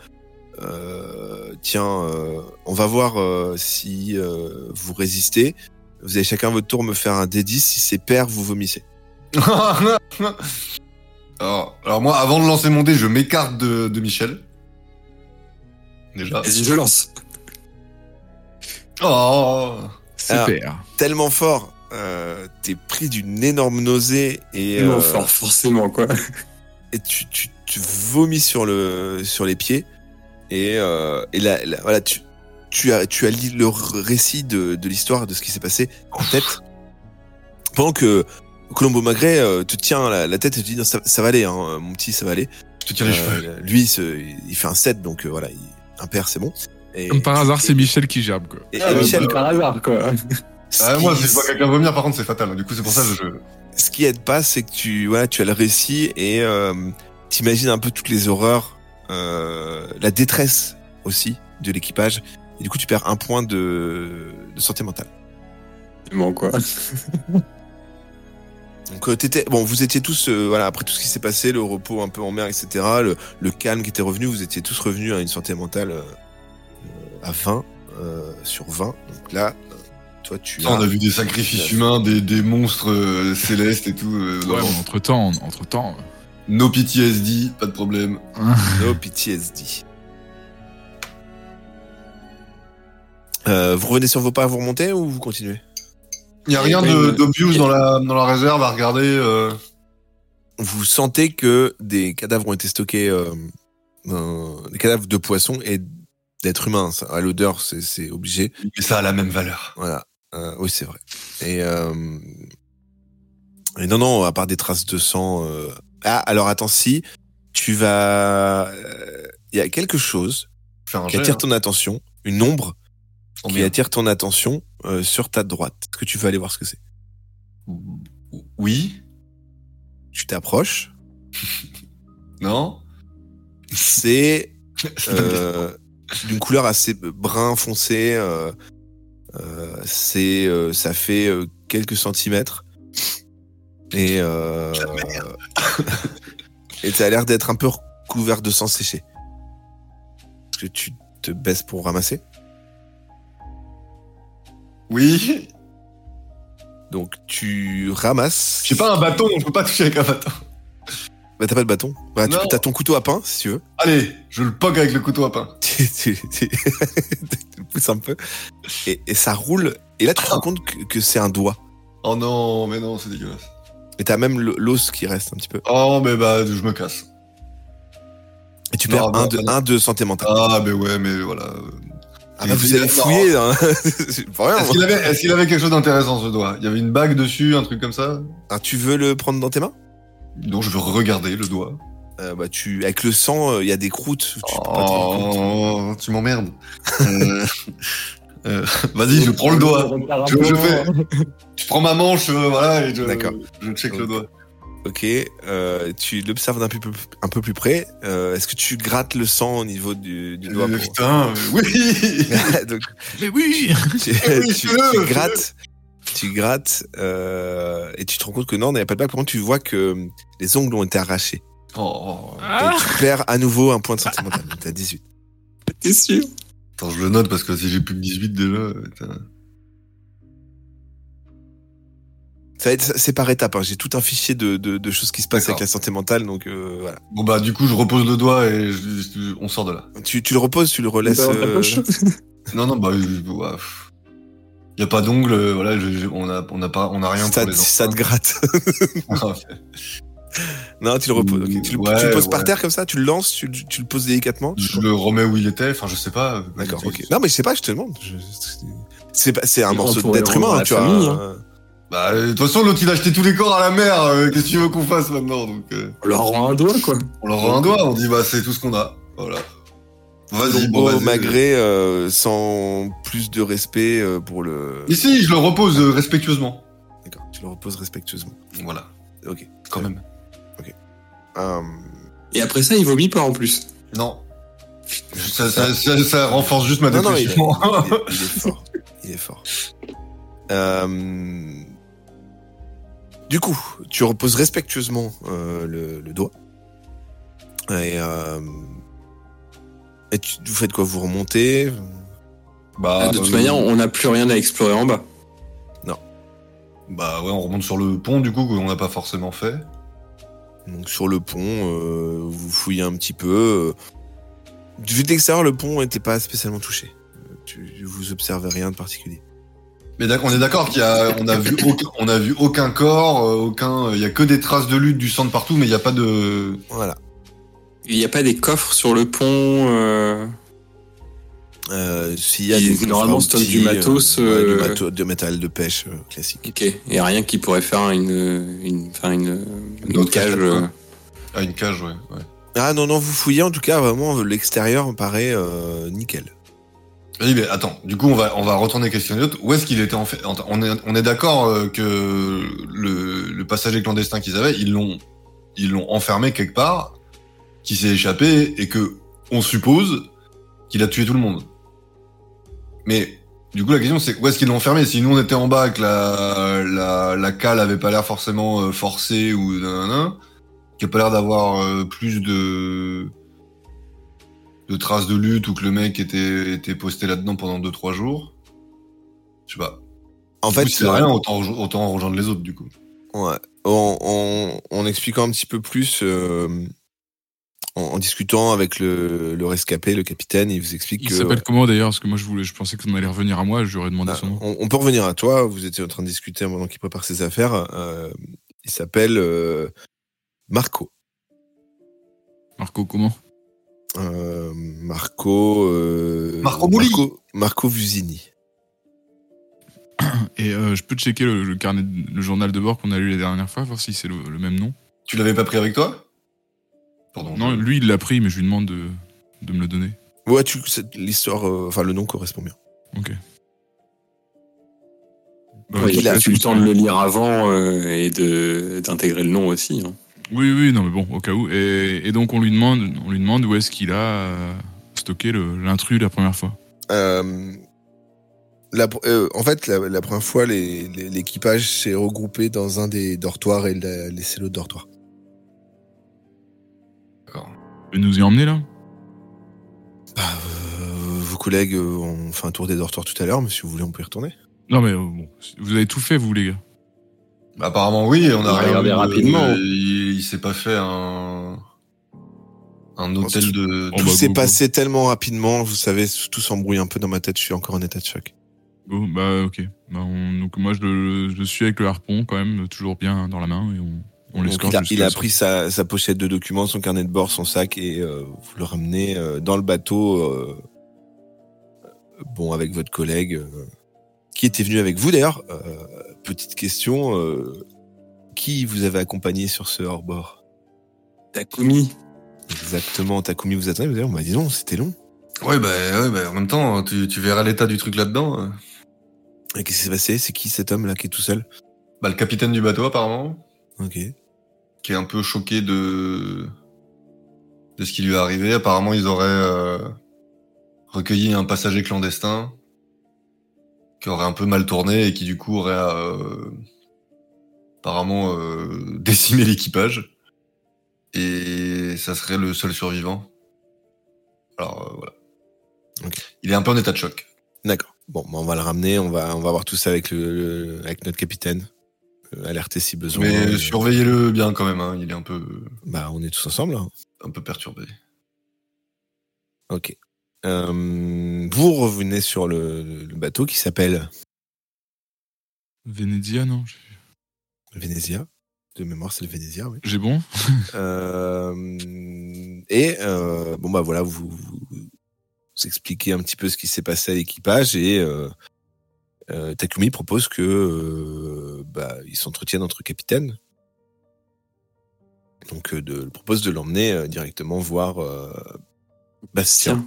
euh, tiens, euh, on va voir euh, si euh, vous résistez. Vous allez chacun votre tour me faire un D10. Si c'est pair, vous vomissez. <laughs> alors, alors moi, avant de lancer mon dé, je m'écarte de, de Michel. Déjà. Vas-y, je lance. Oh Super. Tellement fort, euh, t'es pris d'une énorme nausée et, Non, euh, fort, forcément, quoi. <laughs> et tu, tu, tu vomis sur le sur les pieds et, euh, et là, là, voilà tu tu as tu as lu le récit de, de l'histoire de ce qui s'est passé en tête pendant que Colombo Magret te tient la, la tête et te dit non, ça, ça va aller hein, mon petit ça va aller Je te tiens les cheveux. Lui ce- il fait un 7 donc euh, voilà il, un père c'est bon et, Comme par hasard, c'est Michel qui gerbe, quoi. et, et Ah, Michel bah, Par hasard, quoi. <laughs> Ah, moi, si je vois quelqu'un vomir, par contre, c'est fatal. Du coup, c'est pour ça que je. ce qui aide pas, c'est que tu, voilà, tu as le récit et euh, t'imagines un peu toutes les horreurs, euh, la détresse aussi de l'équipage. Et du coup, tu perds un point de, de santé mentale. Forcément, quoi. <laughs> Donc, euh, t'étais, bon, vous étiez tous, euh, voilà, après tout ce qui s'est passé, le repos un peu en mer, etc., le, le calme qui était revenu, vous étiez tous revenus à une santé mentale euh, à 20 euh, sur 20. Donc là, toi, tu Ça, on a vu des sacrifices humains, des, des monstres euh, célestes et tout. euh, Ouais, entre temps, entre temps. No PTSD, pas de problème. <laughs> No PTSD. Euh, vous revenez sur vos pas, vous remontez ou vous continuez? Il y a rien d'obvious dans la, dans la réserve à regarder. euh, Vous sentez que des cadavres ont été stockés, euh, des cadavres de poissons et d'êtres humains. Ça, à l'odeur, c'est- c'est obligé. Mais ça a la même valeur. Voilà. Euh, oui, c'est vrai. Et, euh, et non, non, à part des traces de sang. euh, Ah, alors attends, si tu vas, il y a quelque chose un qui attire hein. ton attention, une ombre Oh, qui attire ton attention sur ta droite. Est-ce que tu veux aller voir ce que c'est? Oui Tu t'approches. <laughs> Non C'est <laughs> euh, d'une couleur assez brun foncé. euh, c'est, euh, ça fait euh, quelques centimètres. Et euh, <laughs> et ça a l'air d'être un peu recouvert de sang séché. Est-ce que tu te baisses pour ramasser? Oui Donc tu ramasses. J'ai pas un bâton, je peux pas toucher avec un bâton. Bah t'as pas de bâton. Bah tu ton couteau à pain si tu veux. <laughs> Allez, je le pogue avec le couteau à pain. tu, tu, tu- tu le pousses un peu et, et ça roule. Et là, tu te rends compte que, que c'est un doigt. Oh non, mais non, c'est dégueulasse. Et t'as même l'os qui reste un petit peu. Oh, mais bah, je me casse. Et tu Non, perds non, un, de, non. un de santé mentale. Ah, mais ouais, mais voilà. Ah bah, vous allez fouiller. Hein. <laughs> Est-ce qu'il avait, est-ce qu'il avait quelque chose d'intéressant, ce doigt? Il y avait une bague dessus, un truc comme ça? Ah, tu veux le prendre dans tes mains? Donc je veux regarder le doigt. Euh, bah, tu, Avec le sang, euh, il y a des croûtes. Tu peux pas te rendre compte. Oh, tu m'emmerdes. <laughs> Euh, euh, Vas-y, je prends le doigt. Je, je fais. Tu prends ma manche, euh, voilà, et je, D'accord. je check le doigt. Ok, euh, tu l'observes d'un peu, plus- un peu plus près. Euh, Est-ce que tu grattes le sang au niveau du, du doigt Euh, pour- putain, oui <laughs> Donc, Mais oui tu, Oui, tu- tu grattes, tu grattes, euh, et tu te rends compte que non, il n'y a pas de bague. Par contre, tu vois que les ongles ont été arrachés. Oh, oh. Et tu perds à nouveau un point de santé mentale. <laughs> T'as 18. T'es sûr? Attends, je le note parce que si j'ai plus que 18 déjà. Ça va être, c'est par étapes. hein. J'ai tout un fichier de, de, de choses qui se passent avec la santé mentale, donc euh, voilà. Bon bah du coup je repose le doigt et je- je- on sort de là. Tu, tu le reposes, tu le relaisses. Ta euh, <laughs> Non non bah ouais, pff. Y a pas d'ongles, euh, voilà, je- je- on a on a pas on a rien ça, pour les ça te gratte. <laughs> non, tu le reposes. ok. Tu, le, Ouais, tu le poses par terre comme ça, tu le lances, tu, le- tu le poses délicatement. je le remets où il était, enfin je sais pas. D'accord, ok. Non, mais je sais pas, je te demande. Je- C'est pas- c'est un morceau d'être humain, tu vois. famille, hein. Bah euh, de toute façon l'autre il a acheté tous les corps à la mer, euh, qu'est-ce que tu veux qu'on fasse maintenant donc euh, On leur rend un doigt, quoi. on leur rend un doigt, on dit bah c'est tout ce qu'on a. Voilà. Vas-y, bon, Au vas-y. Magré, euh, sans plus de respect euh, pour le. Ici, je le repose euh, respectueusement. D'accord, tu le reposes respectueusement. Voilà, Ok. quand même. Euh, Et après ça, il vomit pas en plus. Non. Ça, ça, ça, ça renforce juste ma non, non, il, est- il est- <laughs> il est fort. Il est fort. Euh, Du coup, tu reposes respectueusement euh, le, le doigt. Et, euh, et tu, vous faites quoi Vous remontez bah, de toute euh, manière, on n'a plus rien à explorer en bas. Bah ouais, on remonte sur le pont du coup qu'on n'a pas forcément fait. Donc sur le pont, euh, vous fouillez un petit peu. euh. Vu de l'extérieur, le pont n'était pas spécialement touché. Tu, vous observez rien de particulier. Mais d'accord, on est d'accord qu'il y a, on a vu aucun, on a vu aucun corps, aucun, il y a que des traces de lutte, du sang de partout, mais il n'y a pas de. Voilà. Il n'y a pas des coffres sur le pont. euh, Euh, S'il y a des normalement, stockent du matos, euh, ouais, euh, du matos, de métal de pêche euh, classique. Ok. Et rien qui pourrait faire une, une, enfin une, une autre cage. euh. Ah, une cage, ouais. ouais. Ah non, non, vous fouillez en tout cas, vraiment, l'extérieur me paraît euh, nickel. Oui, mais attends, du coup, on va, on va retourner questionner l'autre. Où est-ce qu'il était en fait On est, on est d'accord que le, le passager clandestin qu'ils avaient, ils l'ont, ils l'ont enfermé quelque part, qui s'est échappé et que on suppose qu'il a tué tout le monde. Mais du coup, la question c'est où est-ce qu'ils l'ont enfermé? Si nous on était en bas, que la, la, la cale avait pas l'air forcément euh, forcée ou nanana, qu'il a pas l'air d'avoir euh, plus de de traces de lutte ou que le mec était, était posté là-dedans pendant 2-3 jours? Je sais pas. En Du fait, c'est rien, autant, autant rejoindre les autres du coup. Ouais. En expliquant un petit peu plus, euh, en, en discutant avec le, le rescapé, le capitaine, il vous explique Il que. s'appelle comment d'ailleurs? Parce que moi je voulais, je pensais que ça allait revenir à moi, j'aurais demandé Ah, son nom. on, on peut revenir à toi. Vous étiez en train de discuter pendant qu'il prépare ses affaires. Euh, il s'appelle euh, Marco. Marco, comment? Euh, Marco. euh, Marco Bouli. Marco, Marco Vusini. <clears throat> Et euh, je peux checker le, le carnet, le journal de bord qu'on a lu la dernière fois, voir si c'est le, le même nom? Tu l'avais pas pris avec toi? Pardon. Non, je- lui il l'a pris, mais je lui demande de, de me le donner. Ouais, tu, l'histoire, euh, enfin le nom correspond bien. Ok. Bah, ouais, il a eu le temps de le lire avant euh, et de d'intégrer le nom aussi. hein. Oui, oui, non, mais bon, au cas où. Et, et donc on lui demande, on lui demande où est-ce qu'il a euh, stocké le- l'intrus la première fois. Euh, la, euh, en fait, la, la première fois, les- les- l'équipage s'est regroupé dans un des dortoirs et il a laissé l'autre dortoir. Peux nous y emmener là? Bah, euh, vos collègues euh, ont fait un tour des dortoirs tout à l'heure, mais si vous voulez, on peut y retourner. Non, mais euh, bon, vous avez tout fait, vous les gars. Bah, apparemment oui, on a, On a regardé de- rapidement. il il s'est pas fait un un hôtel de. Tout s'est passé tellement rapidement, vous savez, tout s'embrouille un peu dans ma tête, je suis encore en état de choc. Bon, bah ok. Bah, on- donc moi je le, je suis avec le harpon quand même, toujours bien dans la main et on, on l'escorte. il a, il a pris sa, sa pochette de documents, son carnet de bord, son sac, et euh, vous le ramenez euh, dans le bateau, euh, bon, avec votre collègue, euh, qui était venu avec vous d'ailleurs. Euh, petite question, euh, qui vous avez accompagné sur ce hors-bord? Takumi. Exactement, Takumi vous attendait, vous avez dit, bah, dis donc, c'était long. Ouais, bah, ouais, bah, en même temps, tu, tu verras l'état du truc là-dedans. euh. Et qu'est-ce qui s'est passé? C'est qui cet homme-là qui est tout seul? Bah, le capitaine du bateau, apparemment. Ok. Qui est un peu choqué de de ce qui lui est arrivé. Apparemment, ils auraient euh, recueilli un passager clandestin qui aurait un peu mal tourné et qui du coup aurait euh, apparemment euh, <laughs> décimé l'équipage. Et ça serait le seul survivant. Alors euh, voilà. Il est un peu en état de choc. D'accord. Bon, bah, on va le ramener, on va, on va voir tout ça avec le, le- avec notre capitaine. Euh, alerter si besoin. Mais Euh, surveillez-le bien quand même. Hein. Il est un peu, Bah, on est tous ensemble. hein. un peu perturbé. Ok. Euh, vous revenez sur le, le bateau qui s'appelle Venezia, non Venezia. De mémoire, c'est le Venezia, oui. J'ai bon <laughs> Euh, et euh, bon bah voilà, vous, vous, vous expliquez un petit peu ce qui s'est passé à l'équipage et euh, Takumi propose que euh, bah, ils s'entretiennent entre capitaines. Donc euh, de, propose de l'emmener euh, directement voir euh, Bastien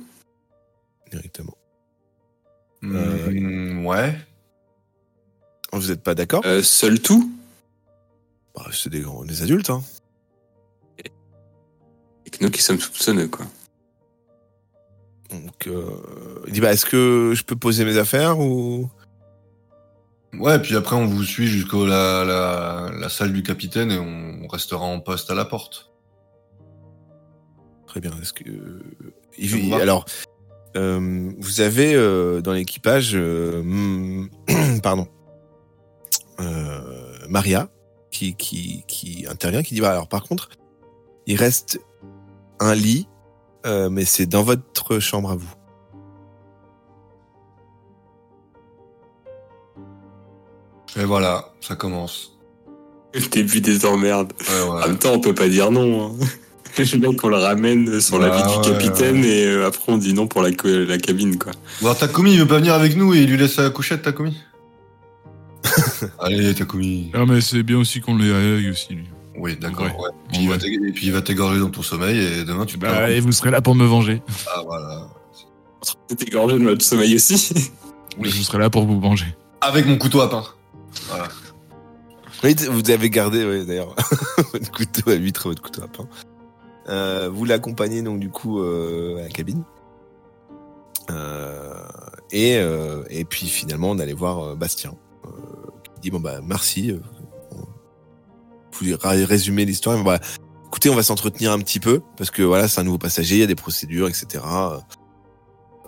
Tiens. directement. Hmm, Euh, ouais. Vous n'êtes pas d'accord? Euh, seul tout? Bah, C'est des, adultes. Hein. Et que nous qui sommes soupçonneux, quoi. Donc euh, il dit bah est-ce que je peux poser mes affaires ou? Ouais, puis après on vous suit jusqu'au la, la, la salle du capitaine et on restera en poste à la porte. Très bien. Est-ce que vous va alors euh, vous avez euh, dans l'équipage euh, <clears throat> pardon euh, Maria qui, qui qui intervient qui dit bah alors par contre il reste un lit euh, mais c'est dans votre chambre à vous. Et voilà, ça commence. Le début des emmerdes. Ouais, ouais. En même temps, on peut pas dire non. Hein. <laughs> Le mec, on le ramène sur la Ouais, vie ouais, du capitaine ouais. et euh, après on dit non pour la, cabine, quoi. Bon, alors, Takumi, il veut pas venir avec nous et il lui laisse la couchette, Takumi <laughs> Allez, Takumi. Ah, mais c'est bien aussi qu'on les aille aussi, lui. Oui, d'accord. Ouais. Puis, Ouais. puis il va t'égorger dans ton sommeil et demain tu Bah, et vous serez là pour me venger. Ah, voilà. T'es égorgé de notre sommeil aussi. <laughs> Je serai là pour vous venger. Avec mon couteau à pain. Vous avez gardé d'ailleurs <laughs> votre couteau à huître, votre couteau à pain. Euh, vous l'accompagnez donc du coup euh, à la cabine. Euh, et, et puis finalement on allait voir Bastien qui dit bon bah merci. Vous lui résumer l'histoire. Bah, écoutez, on va s'entretenir un petit peu parce que voilà c'est un nouveau passager, il y a des procédures, etc.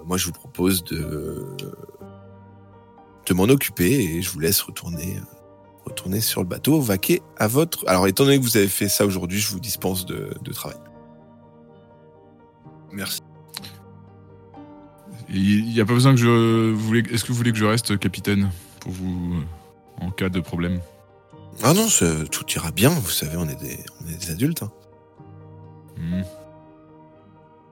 Moi je vous propose de de m'en occuper et je vous laisse retourner euh, retourner sur le bateau, vaquer à votre. Alors, étant donné que vous avez fait ça aujourd'hui, je vous dispense de, de travail. Merci. Il n'y a pas besoin que je. voulez- Est-ce que vous voulez que je reste capitaine pour vous. euh, en cas de problème? Ah non, tout ira bien. Vous savez, on est des, on est des adultes. hein. Hmm.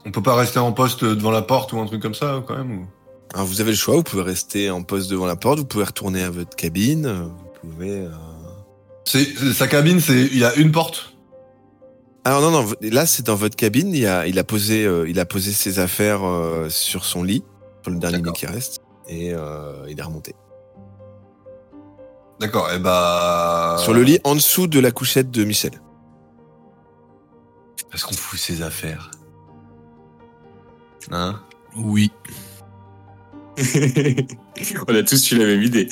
On peut pas rester en poste devant la porte ou un truc comme ça, quand même ou... Alors, vous avez le choix. Vous pouvez rester en poste devant la porte. Vous pouvez retourner à votre cabine. euh, Vous pouvez. euh, C'est Sa cabine, c'est il y a une porte Alors non, non. Là, c'est dans votre cabine. Il a, il a posé, euh, il a posé ses affaires euh, sur son lit, sur le dernier lit D'accord. qui reste, et euh, il est remonté. D'accord, et bah... Sur le lit, en dessous de la couchette de Michel. Est-ce qu'on fout ses affaires? Hein? Oui. On a tous eu la même idée.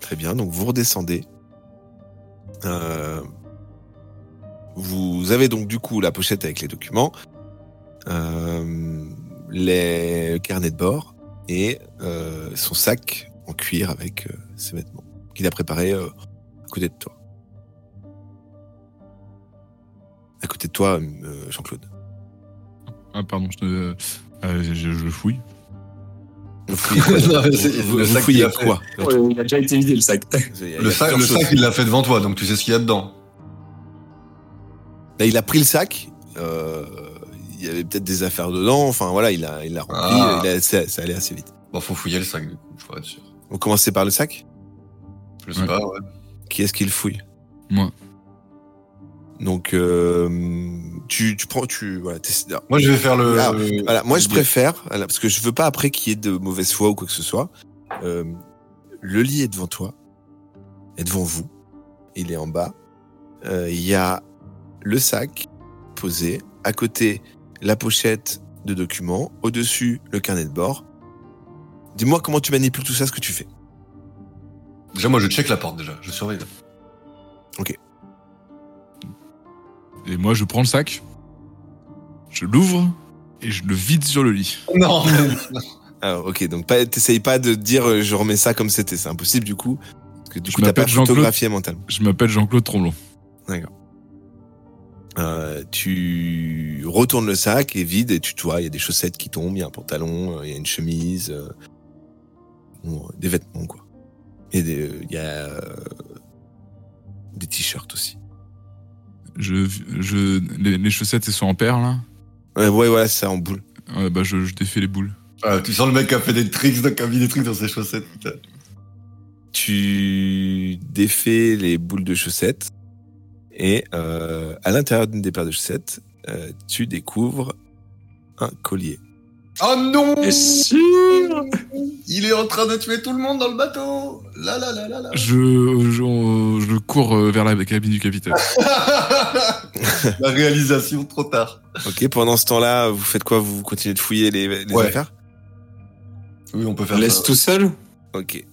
Très bien, donc vous redescendez. Euh, vous avez donc du coup la pochette avec les documents, euh, les carnets de bord et euh, son sac en cuir avec euh, ses vêtements qu'il a préparé euh, à côté de toi. À côté de toi, euh, Jean-Claude. Ah, pardon, je, je, je fouille. Vous fouillez quoi, Non, vous- le vous sac fouillez qu'il a fait. quoi il a déjà été vidé le sac. Il il Le sac, le sac, il l'a fait devant toi, donc tu sais ce qu'il y a dedans. Là, il a pris le sac. euh, il y avait peut-être des affaires dedans. Enfin voilà, il a, il l'a rempli. Ah. il a- ça, ça allait assez vite. Bon, faut fouiller le sac, du coup, je pourrais être sûr. On commençait par le sac? Je sais Ouais. pas, ouais. Qui est-ce qui le fouille? Moi. Donc euh, tu, tu prends, tu voilà. Moi, je vais faire le... Ah, voilà, moi, je préfère parce que je veux pas après qu'il y ait de mauvaise foi ou quoi que ce soit. Euh, le lit est devant toi, est devant vous. Il est en bas. euh, il y a le sac posé, à côté la pochette de documents, au-dessus le carnet de bord. Dis-moi comment tu manipules tout ça, ce que tu fais. Déjà, moi, je check la porte, déjà. Je surveille. Et moi, je prends le sac, je l'ouvre et je le vide sur le lit. Non Alors, <laughs> ok, donc pas, t'essayes pas de dire euh, je remets ça comme c'était, c'est impossible du coup. Parce que du Je coup, t'as pas photographié mentalement. Je m'appelle Jean-Claude Tromblon. Euh, tu retournes le sac et vide et tu tu vois, il y a des chaussettes qui tombent, il y a un pantalon, euh, il y a une chemise, euh, bon, des vêtements quoi. Et il y a euh, des t-shirts aussi. Je, je, les, les chaussettes, elles sont en paire, là. Ouais, ouais, voilà, c'est ça en boule. Ouais, bah, je, je défais les boules. Ah, Tu sens le mec qui a fait des tricks, qui a mis des trucs dans ses chaussettes. putain. Tu défais les boules de chaussettes et euh, à l'intérieur d'une des paires de chaussettes, euh, tu découvres un collier. Oh non Et sûr Il est en train de tuer tout le monde dans le bateau la la la la Je, je, je cours euh, vers la cabine du capitaine. <laughs> La réalisation, trop tard. Ok, pendant ce temps-là, vous faites quoi? Vous continuez de fouiller les, les Ouais. affaires? Oui, on peut faire Laisse ça. tout seul? Ok.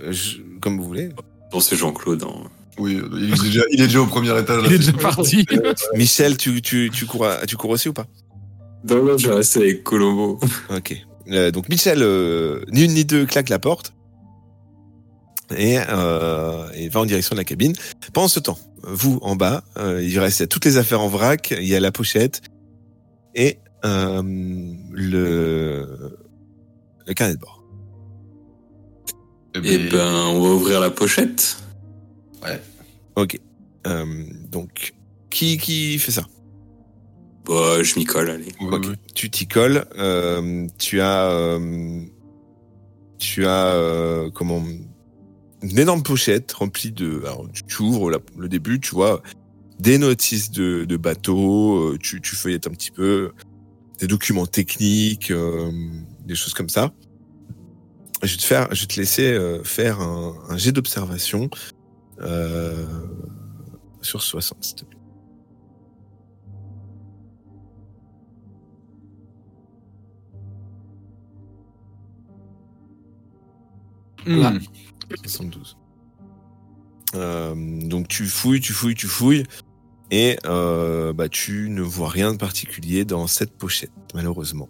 Euh, je- comme vous voulez. Bon, c'est Jean-Claude. hein. Oui, il est, déjà, il est déjà au premier étage. là. Il est déjà parti. Michel, tu, tu, tu, cours, à- tu cours aussi ou pas? Non, non, je vais rester avec Colombo. <laughs> Ok. Euh, donc Michel, euh, ni une ni deux, claque la porte et, euh, et va en direction de la cabine. Pendant ce temps, vous en bas, euh, il reste toutes les affaires en vrac, il y a la pochette et euh, le, le carnet de bord. Eh Eh ben, on va ouvrir la pochette. Ok. Euh, donc, qui, qui fait ça? Bah, je m'y colle, allez. oui, Ok. oui. Tu t'y colles. euh, tu as, euh, tu as euh, comment une énorme pochette remplie de. Alors, tu, tu ouvres la- le début, tu vois des notices de, de bateaux. tu, tu feuillettes un petit peu des documents techniques, euh, des choses comme ça. Je vais te faire, je vais te laisser faire un, un jet d'observation euh, sur 60, s'il te plaît. Hmm. 72. Euh, donc tu fouilles, tu fouilles, tu fouilles, et euh, bah, tu ne vois rien de particulier dans cette pochette, malheureusement.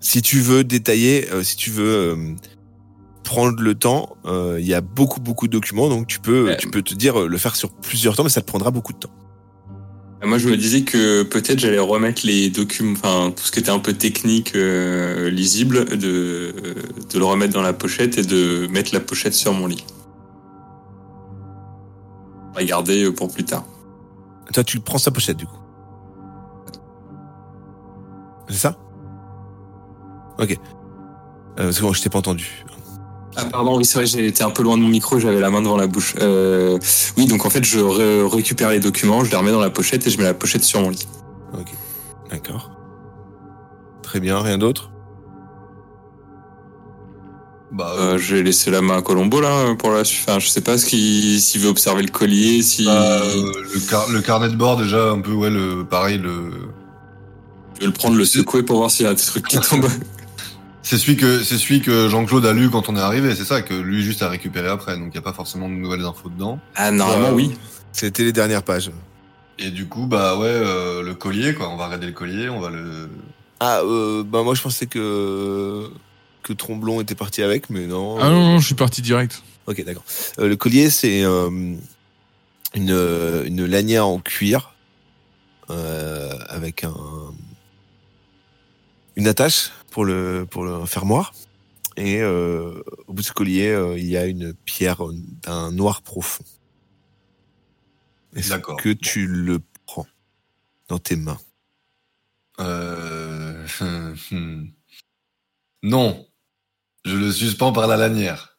Si tu veux détailler, euh, si tu veux prendre le temps, il y a beaucoup beaucoup de documents, donc tu peux, tu peux te dire le faire sur plusieurs temps, mais ça te prendra beaucoup de temps. Moi, je me disais que peut-être j'allais remettre les documents, enfin, tout ce qui était un peu technique, euh, lisible, de, de le remettre dans la pochette et de mettre la pochette sur mon lit. À garder pour plus tard. Toi, tu prends sa pochette du coup. C'est ça? Ok. Euh, parce que bon, je t'ai pas entendu. Ah pardon, oui c'est vrai, j'ai été un peu loin de mon micro, j'avais la main devant la bouche. Euh, oui, donc en fait je ré- récupère les documents, je les remets dans la pochette et je mets la pochette sur mon lit. Ok. D'accord. Très bien, rien d'autre? Bah, Euh, je vais laisser la main à Colombo là pour la suite. Enfin, je sais pas ce qu'il s'il veut observer le collier, si bah, euh, le, car- le carnet de bord, déjà, un peu, ouais, le, pareil, le. je vais le prendre, le secouer pour voir s'il y a des trucs qui <laughs> tombent. C'est celui que, c'est celui que Jean-Claude a lu quand on est arrivé, c'est ça, que lui juste a récupéré après, donc il n'y a pas forcément de nouvelles infos dedans. Ah normalement Euh, oui. C'était les dernières pages. Et du coup, bah ouais, euh, le collier, quoi, on va regarder le collier, on va le. Ah, euh, bah moi je pensais que que Tromblon était parti avec, mais non. Ah non, non, je suis parti direct. Ok, d'accord. Euh, le collier, c'est euh, une, une lanière en cuir euh, avec un une attache pour le pour le fermoir. Et euh, au bout de ce collier, euh, il y a une pierre d'un noir profond. Est-ce que tu le prends dans tes mains? Euh... <laughs> hmm. Non. Je le suspends par la lanière.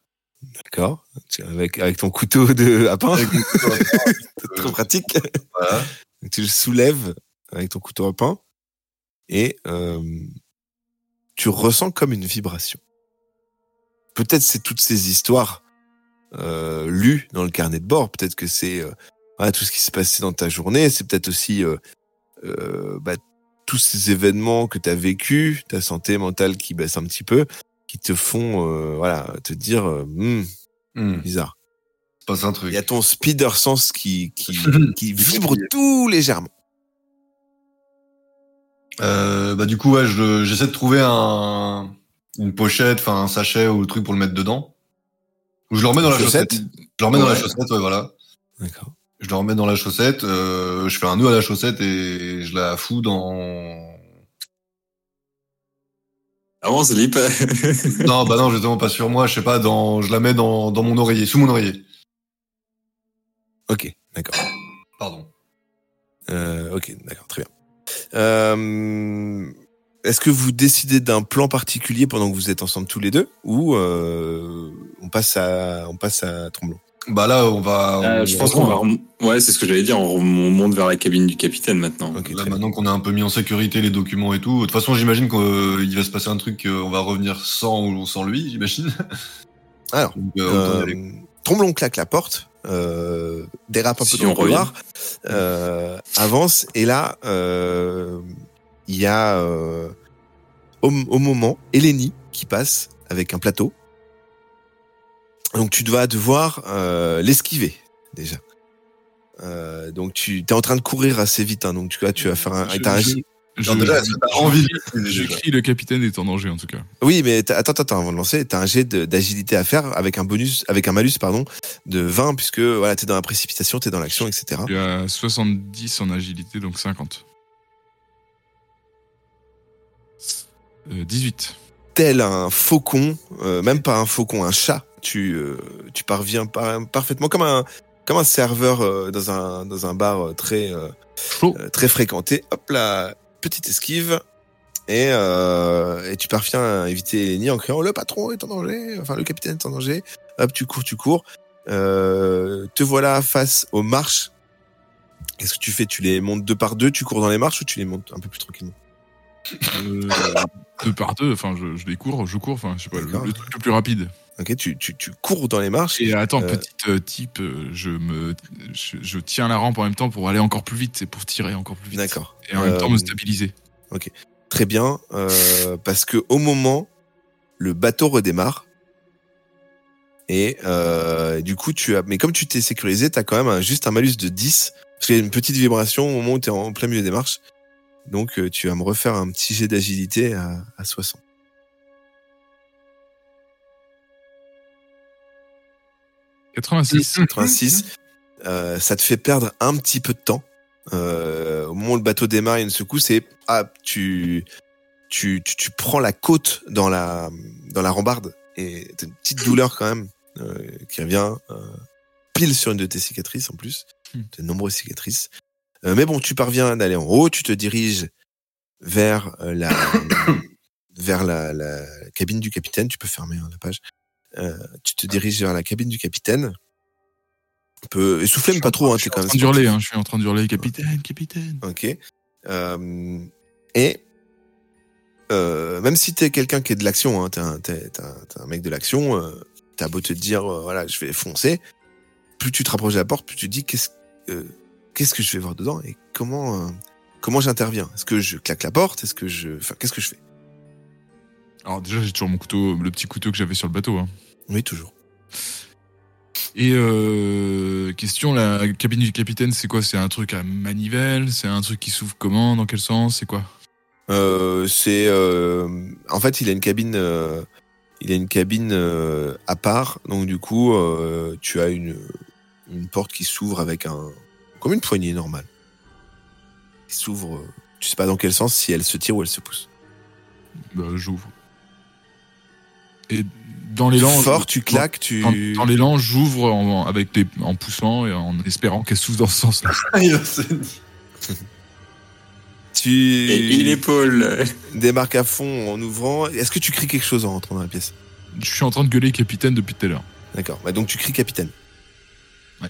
D'accord avec, avec ton couteau de à pain <laughs> très pratique. <laughs> voilà. Tu le soulèves avec ton couteau à pain et euh, tu ressens comme une vibration. Peut-être c'est toutes ces histoires euh, lu dans le carnet de bord. Peut-être que c'est euh, voilà, tout ce qui s'est passé dans ta journée. C'est peut-être aussi euh, bah, tous ces événements que tu as vécu, ta santé mentale qui baisse un petit peu, qui te font voilà te dire Hmm, Hmm, bizarre. Il y a ton speeder sens qui qui, <laughs> qui vibre tout légèrement. Euh, bah du coup ouais, je- j'essaie de trouver un une pochette, enfin un sachet ou le truc pour le mettre dedans. Ou je le remets dans la Chaussette chaussette. Je le remets dans la Ouais. chaussette, ouais voilà. D'accord. Je le remets dans la chaussette, euh, je fais un nœud à la chaussette et je la fous dans. Avance, Lip. <laughs> <laughs> non, bah non, justement pas sur moi, je sais pas, dans, je la mets dans, dans mon oreiller, sous mon oreiller. Ok, d'accord. Pardon. Euh, ok, d'accord, très bien. Euh, Est-ce que vous décidez d'un plan particulier pendant que vous êtes ensemble tous les deux ou euh, on passe à on passe à Tromblon Bah là, on va. Euh, je pense qu'on va. rem- Ouais, c'est ce que j'allais dire. On monte vers la cabine du capitaine maintenant. Ok, Là, maintenant qu'on a un peu mis en sécurité les documents et tout, de toute façon, j'imagine qu'il va se passer un truc, on va revenir sans ou sans lui, j'imagine. Alors, Donc, euh. Euh, Tromblon claque la porte, euh, dérape un Si peu dans le couloir, euh, avance et là euh, il y a euh, au, au moment Eleni qui passe avec un plateau. Donc tu dois devoir euh, l'esquiver déjà. Euh, donc tu es en train de courir assez vite, hein, donc tu vas tu vas faire un, Je- t'as un- je- déjà, est-ce que t'as envie le capitaine est en danger en tout cas. Oui, mais attends, attends, avant de lancer, t'as un jet d'agilité à faire avec un bonus, avec un malus, pardon, de 20, puisque voilà, t'es dans la précipitation, t'es dans l'action, etc. Il y a 70 en agilité, donc 50. Euh, 18. Tel un faucon, euh, même pas un faucon, un chat, tu, euh, tu parviens par- parfaitement comme un, comme un serveur euh, dans un, dans un bar euh, très, euh, Chaud. euh, très fréquenté. Hop là, petite esquive. Et, euh, et tu parviens à éviter Eleni en criant le patron est en danger, enfin le capitaine est en danger. Hop, tu cours, tu cours. Euh, te voilà face aux marches. Qu'est-ce que tu fais? Tu les montes deux par deux, tu cours dans les marches ou tu les montes un peu plus tranquillement? Euh, deux par deux, enfin je, je les cours, je cours, enfin je sais pas, le truc le plus rapide. Ok, tu, tu, tu cours dans les marches. Et attends, Euh, petite euh, type, euh, je me, je, je tiens la rampe en même temps pour aller encore plus vite, c'est pour tirer encore plus vite. D'accord. Et en même temps me Euh, stabiliser. Très bien, euh, parce que au moment, le bateau redémarre. Et du coup, tu as. Mais comme tu t'es sécurisé, tu as quand même un- juste un malus de 10. Parce qu'il y a une petite vibration au moment où tu es en plein milieu des marches. Donc, tu vas me refaire un petit jet d'agilité à, à 60. 86. 86. Euh, ça te fait perdre un petit peu de temps. Euh, au moment où le bateau démarre, il y a une secousse et ah, tu, tu, tu, tu prends la côte dans la, dans la rambarde et t'as une petite douleur quand même euh, qui revient pile sur une de tes cicatrices en plus. Hmm. De nombreuses cicatrices. Mais bon, tu parviens d'aller en haut, tu te diriges vers la, <coughs> vers la, la cabine du capitaine. Tu peux fermer hein, la page. Euh, tu te diriges vers la cabine du capitaine. Un peu essoufflé, mais pas trop. Hein, je suis quand même hein, je suis en train d'hurler, capitaine, capitaine. Ok. Euh, et euh, même si t'es quelqu'un qui est de l'action, hein, t'es un, mec de l'action, euh, t'as beau te dire, euh, voilà, je vais foncer, plus tu te rapproches de la porte, plus tu te dis, qu'est-ce qu'est-ce que je vais voir dedans et comment comment j'interviens? Est-ce que je claque la porte? Est-ce que je, enfin, qu'est-ce que je fais? Alors déjà j'ai toujours mon couteau, le petit couteau que j'avais sur le bateau. Hein. Oui, toujours. Et euh, question, la cabine du capitaine, c'est quoi? C'est un truc à manivelle? C'est un truc qui s'ouvre comment? Dans quel sens? C'est quoi? Euh, c'est euh, en fait il a une cabine euh, il a une cabine euh, à part donc du coup euh, tu as une une porte qui s'ouvre avec un comme une poignée normale qui s'ouvre tu sais pas dans quel sens si elle se tire ou elle se pousse Bah j'ouvre. Et dans l'élan, fort tu claques tu Dans, dans l'élan, j'ouvre en, avec les, en poussant et en espérant qu'elle s'ouvre dans ce sens-là. Il va se dire. tu Et il épaule. démarques à fond en ouvrant est-ce que tu cries quelque chose en rentrant dans la pièce? Je suis en train de gueuler capitaine depuis tout à l'heure. D'accord. Bah donc tu cries capitaine. Ouais.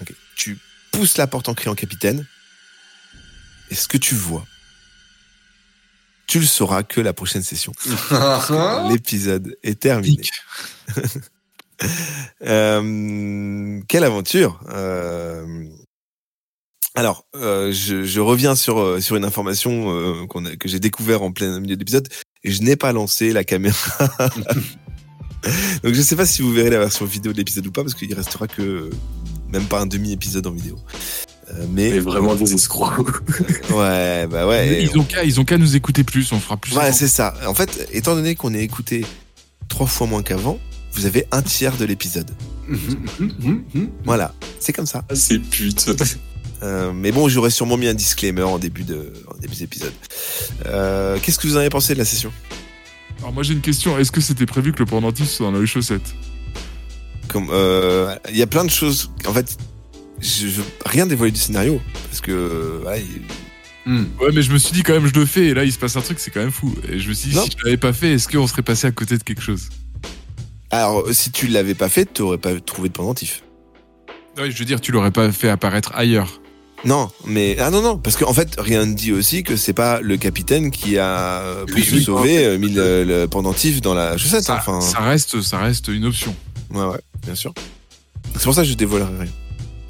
Ok. Tu pousses la porte en criant capitaine. Et ce que tu vois, tu le sauras que la prochaine session. <laughs> <laughs> L'épisode est terminé. <laughs> Euh, quelle aventure euh, Alors, euh, je, je reviens sur sur une information qu'on a- que j'ai découvert en plein milieu d'épisode. Je n'ai pas lancé la caméra. Donc je sais pas si vous verrez la version vidéo de l'épisode ou pas, parce qu'il restera que même pas un demi épisode en vidéo. Euh, mais Mais vraiment des escrocs. <laughs> ouais, bah ouais. Ils ont qu'à ils ont qu'à nous écouter plus, on fera plus. Ouais, c'est ça. En fait, étant donné qu'on est écouté trois fois moins qu'avant, vous avez un tiers de l'épisode. <laughs> Voilà, c'est comme ça. Ah, c'est pute. Euh, mais bon, j'aurais sûrement mis un disclaimer en début de en début d'épisode. Euh, Qu'est-ce que vous en avez pensé de la session? Alors moi j'ai une question, est-ce que c'était prévu que le pendentif soit dans les chaussettes Comme euh, il y a plein de choses. En fait, je, je rien dévoilé du scénario parce que ouais, il- Hmm. Ouais mais je me suis dit quand même je le fais et là il se passe un truc c'est quand même fou. Et je me suis dit Non. si je l'avais pas fait est-ce qu'on serait passé à côté de quelque chose? Alors si tu l'avais pas fait, tu aurais pas trouvé de pendentif. Ouais je veux dire tu l'aurais pas fait apparaître ailleurs. Non, mais ah non non, parce qu'en fait rien ne dit aussi que c'est pas le capitaine qui a euh, pour Oui, se oui. sauver euh, mis le, le pendentif dans la chaussette. Ça, Enfin, ça reste ça reste une option. ouais ouais, bien sûr. C'est pour ça que je dévoilerai rien.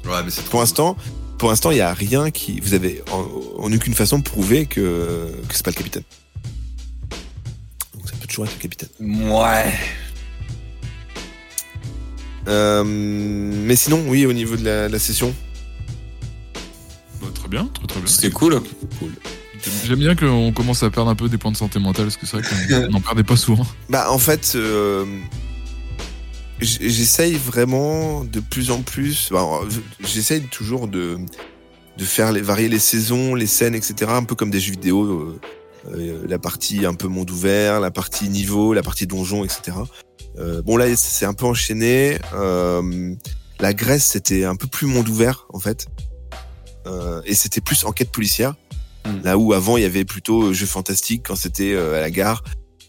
Ouais, mais c'est trop Pour l'instant, pour l'instant, il y a rien qui vous avez en, en aucune façon prouvé que que c'est pas le capitaine. Donc ça peut toujours être le capitaine. Ouais. Euh, mais sinon, oui, au niveau de la, la session, Bah, très bien, très très bien. C'était cool. J'aime bien qu'on commence à perdre un peu des points de santé mentale parce que c'est vrai qu'on <laughs> n'en perdait pas souvent. bah en fait, euh, j'essaye vraiment de plus en plus. alors, j'essaye toujours de de faire les varier les saisons, les scènes, etc. Un peu comme des jeux vidéo. euh, euh, la partie un peu monde ouvert, la partie niveau, la partie donjon, etc. Euh, bon là, c'est un peu enchaîné. Euh, la Grèce, c'était un peu plus monde ouvert en fait, Euh, et c'était plus enquête policière. Mm. Là où avant il y avait plutôt jeu fantastique quand c'était euh, à la gare,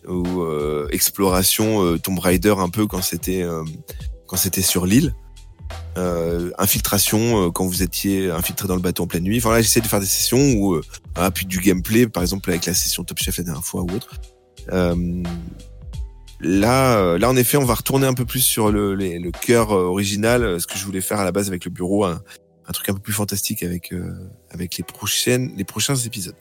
ou euh, exploration euh, Tomb Raider un peu quand c'était euh, quand c'était sur l'île. Euh, infiltration euh, quand vous étiez infiltré dans le bateau en pleine nuit. Enfin là, j'essaie de faire des sessions où euh, ah, puis du gameplay, par exemple avec la session Top Chef la dernière fois ou autre. Là, là en effet, on va retourner un peu plus sur le, les- le cœur original, ce que je voulais faire à la base avec le bureau, un, un truc un peu plus fantastique avec avec les prochaines les prochains épisodes.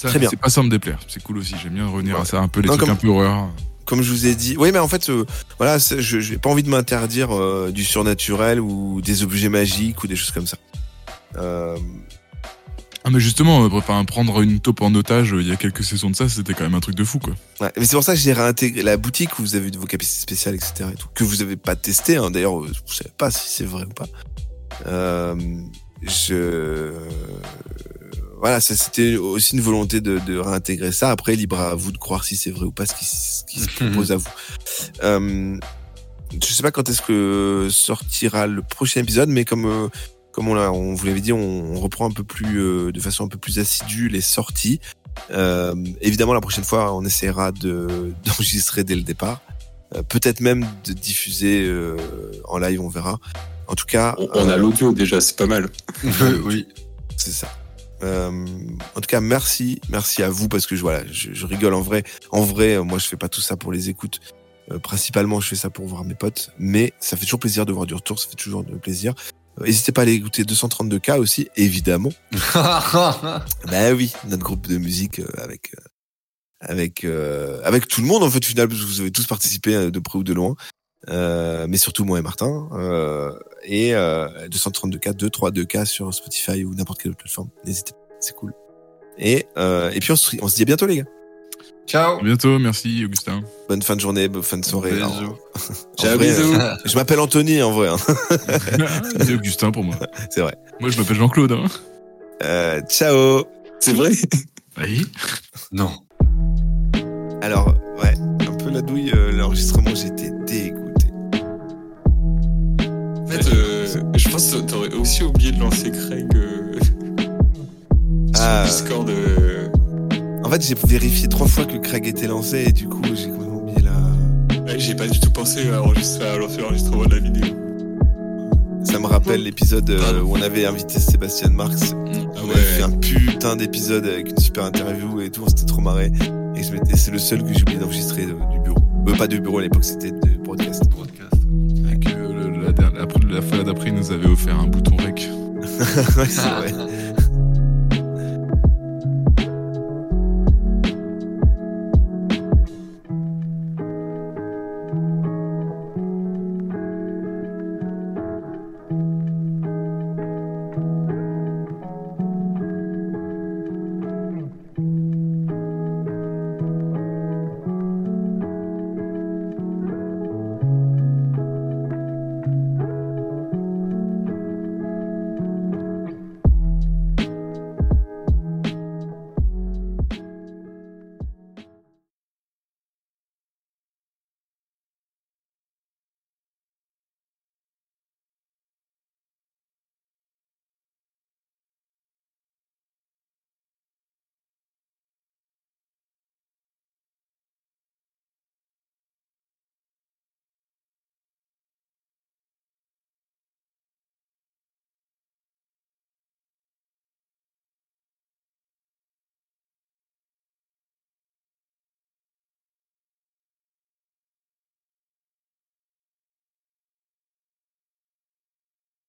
Ça, Très bien. C'est pas ça me déplaire, c'est cool aussi. J'aime bien revenir Ouais. à ça, un peu les Non, trucs comme- un peu horreur. comme je vous ai dit, oui, mais en fait, euh, voilà, je j'ai pas envie de m'interdire euh, du surnaturel ou des objets magiques ou des choses comme ça. Euh, Ah mais justement, enfin, prendre une taupe en otage il y a quelques saisons de ça, c'était quand même un truc de fou quoi. ouais. Mais c'est pour ça que j'ai réintégré la boutique où vous avez vos capacités spéciales, etc. Et tout, que vous avez pas testé. Hein. D'ailleurs, euh, je savais pas si c'est vrai ou pas. Je voilà, ça c'était aussi une volonté de, de réintégrer ça. Après, libre à vous de croire si c'est vrai ou pas ce qui, ce qui se <laughs> propose à vous. Euh, je sais pas quand est-ce que sortira le prochain épisode, mais comme euh, comme on, l'a- on vous l'avait dit, on, on reprend un peu plus euh, de façon un peu plus assidue les sorties. Euh, évidemment, la prochaine fois, on essaiera de <laughs> d'enregistrer dès le départ. Euh, Peut-être même de diffuser euh, en live, on verra. En tout cas, On, on a l'audio déjà, c'est pas mal. <laughs> oui. c'est ça. Euh, en tout cas, merci, merci à vous parce que je, voilà, je, je rigole en vrai. En vrai, euh, moi, je fais pas tout ça pour les écoutes. Euh, principalement, je fais ça pour voir mes potes, mais ça fait toujours plaisir de voir du retour. Ça fait toujours de plaisir. Euh, N'hésitez pas à aller écouter 232K aussi, évidemment. <laughs> Bah oui, notre groupe de musique euh, avec avec euh, avec tout le monde en fait final parce que vous avez tous participé de près ou de loin. Euh, mais surtout moi et Martin euh, et euh, 232K 232K sur Spotify ou n'importe quelle autre plateforme. N'hésitez pas, c'est cool. Et euh, et puis on se, on se dit à bientôt les gars. Ciao. À bientôt, merci Augustin. Bonne fin de journée, bonne fin de soirée. Bisous. Alors, <laughs> en Ciao, vrai, bisous. je m'appelle Anthony en vrai. hein. C'est Augustin pour moi. <laughs> C'est vrai. Moi je m'appelle Jean-Claude. Hein. Euh, ciao. C'est vrai? Oui. Non. Alors ouais, un peu la douille. euh, L'enregistrement, j'étais dégoûté. En fait, euh, je pense que t'aurais aussi oublié de lancer Craig euh, <laughs> Ah. sur Discord. euh, En fait, j'ai vérifié trois fois que Craig était lancé et du coup, j'ai complètement oublié la. ouais, J'ai pas du tout pensé à, enregistrer, à lancer l'enregistrement de la vidéo. Ça me rappelle l'épisode euh, où on avait invité Sébastien Marx. Ah On avait fait un putain d'épisode avec une super interview et tout, on s'était trop marré. Et c'est le seul que j'ai oublié d'enregistrer du bureau. Euh, pas de bureau à l'époque, c'était de broadcast. La fois d'après, il nous avait offert un bouton rec. <laughs> ouais, c'est vrai. <laughs>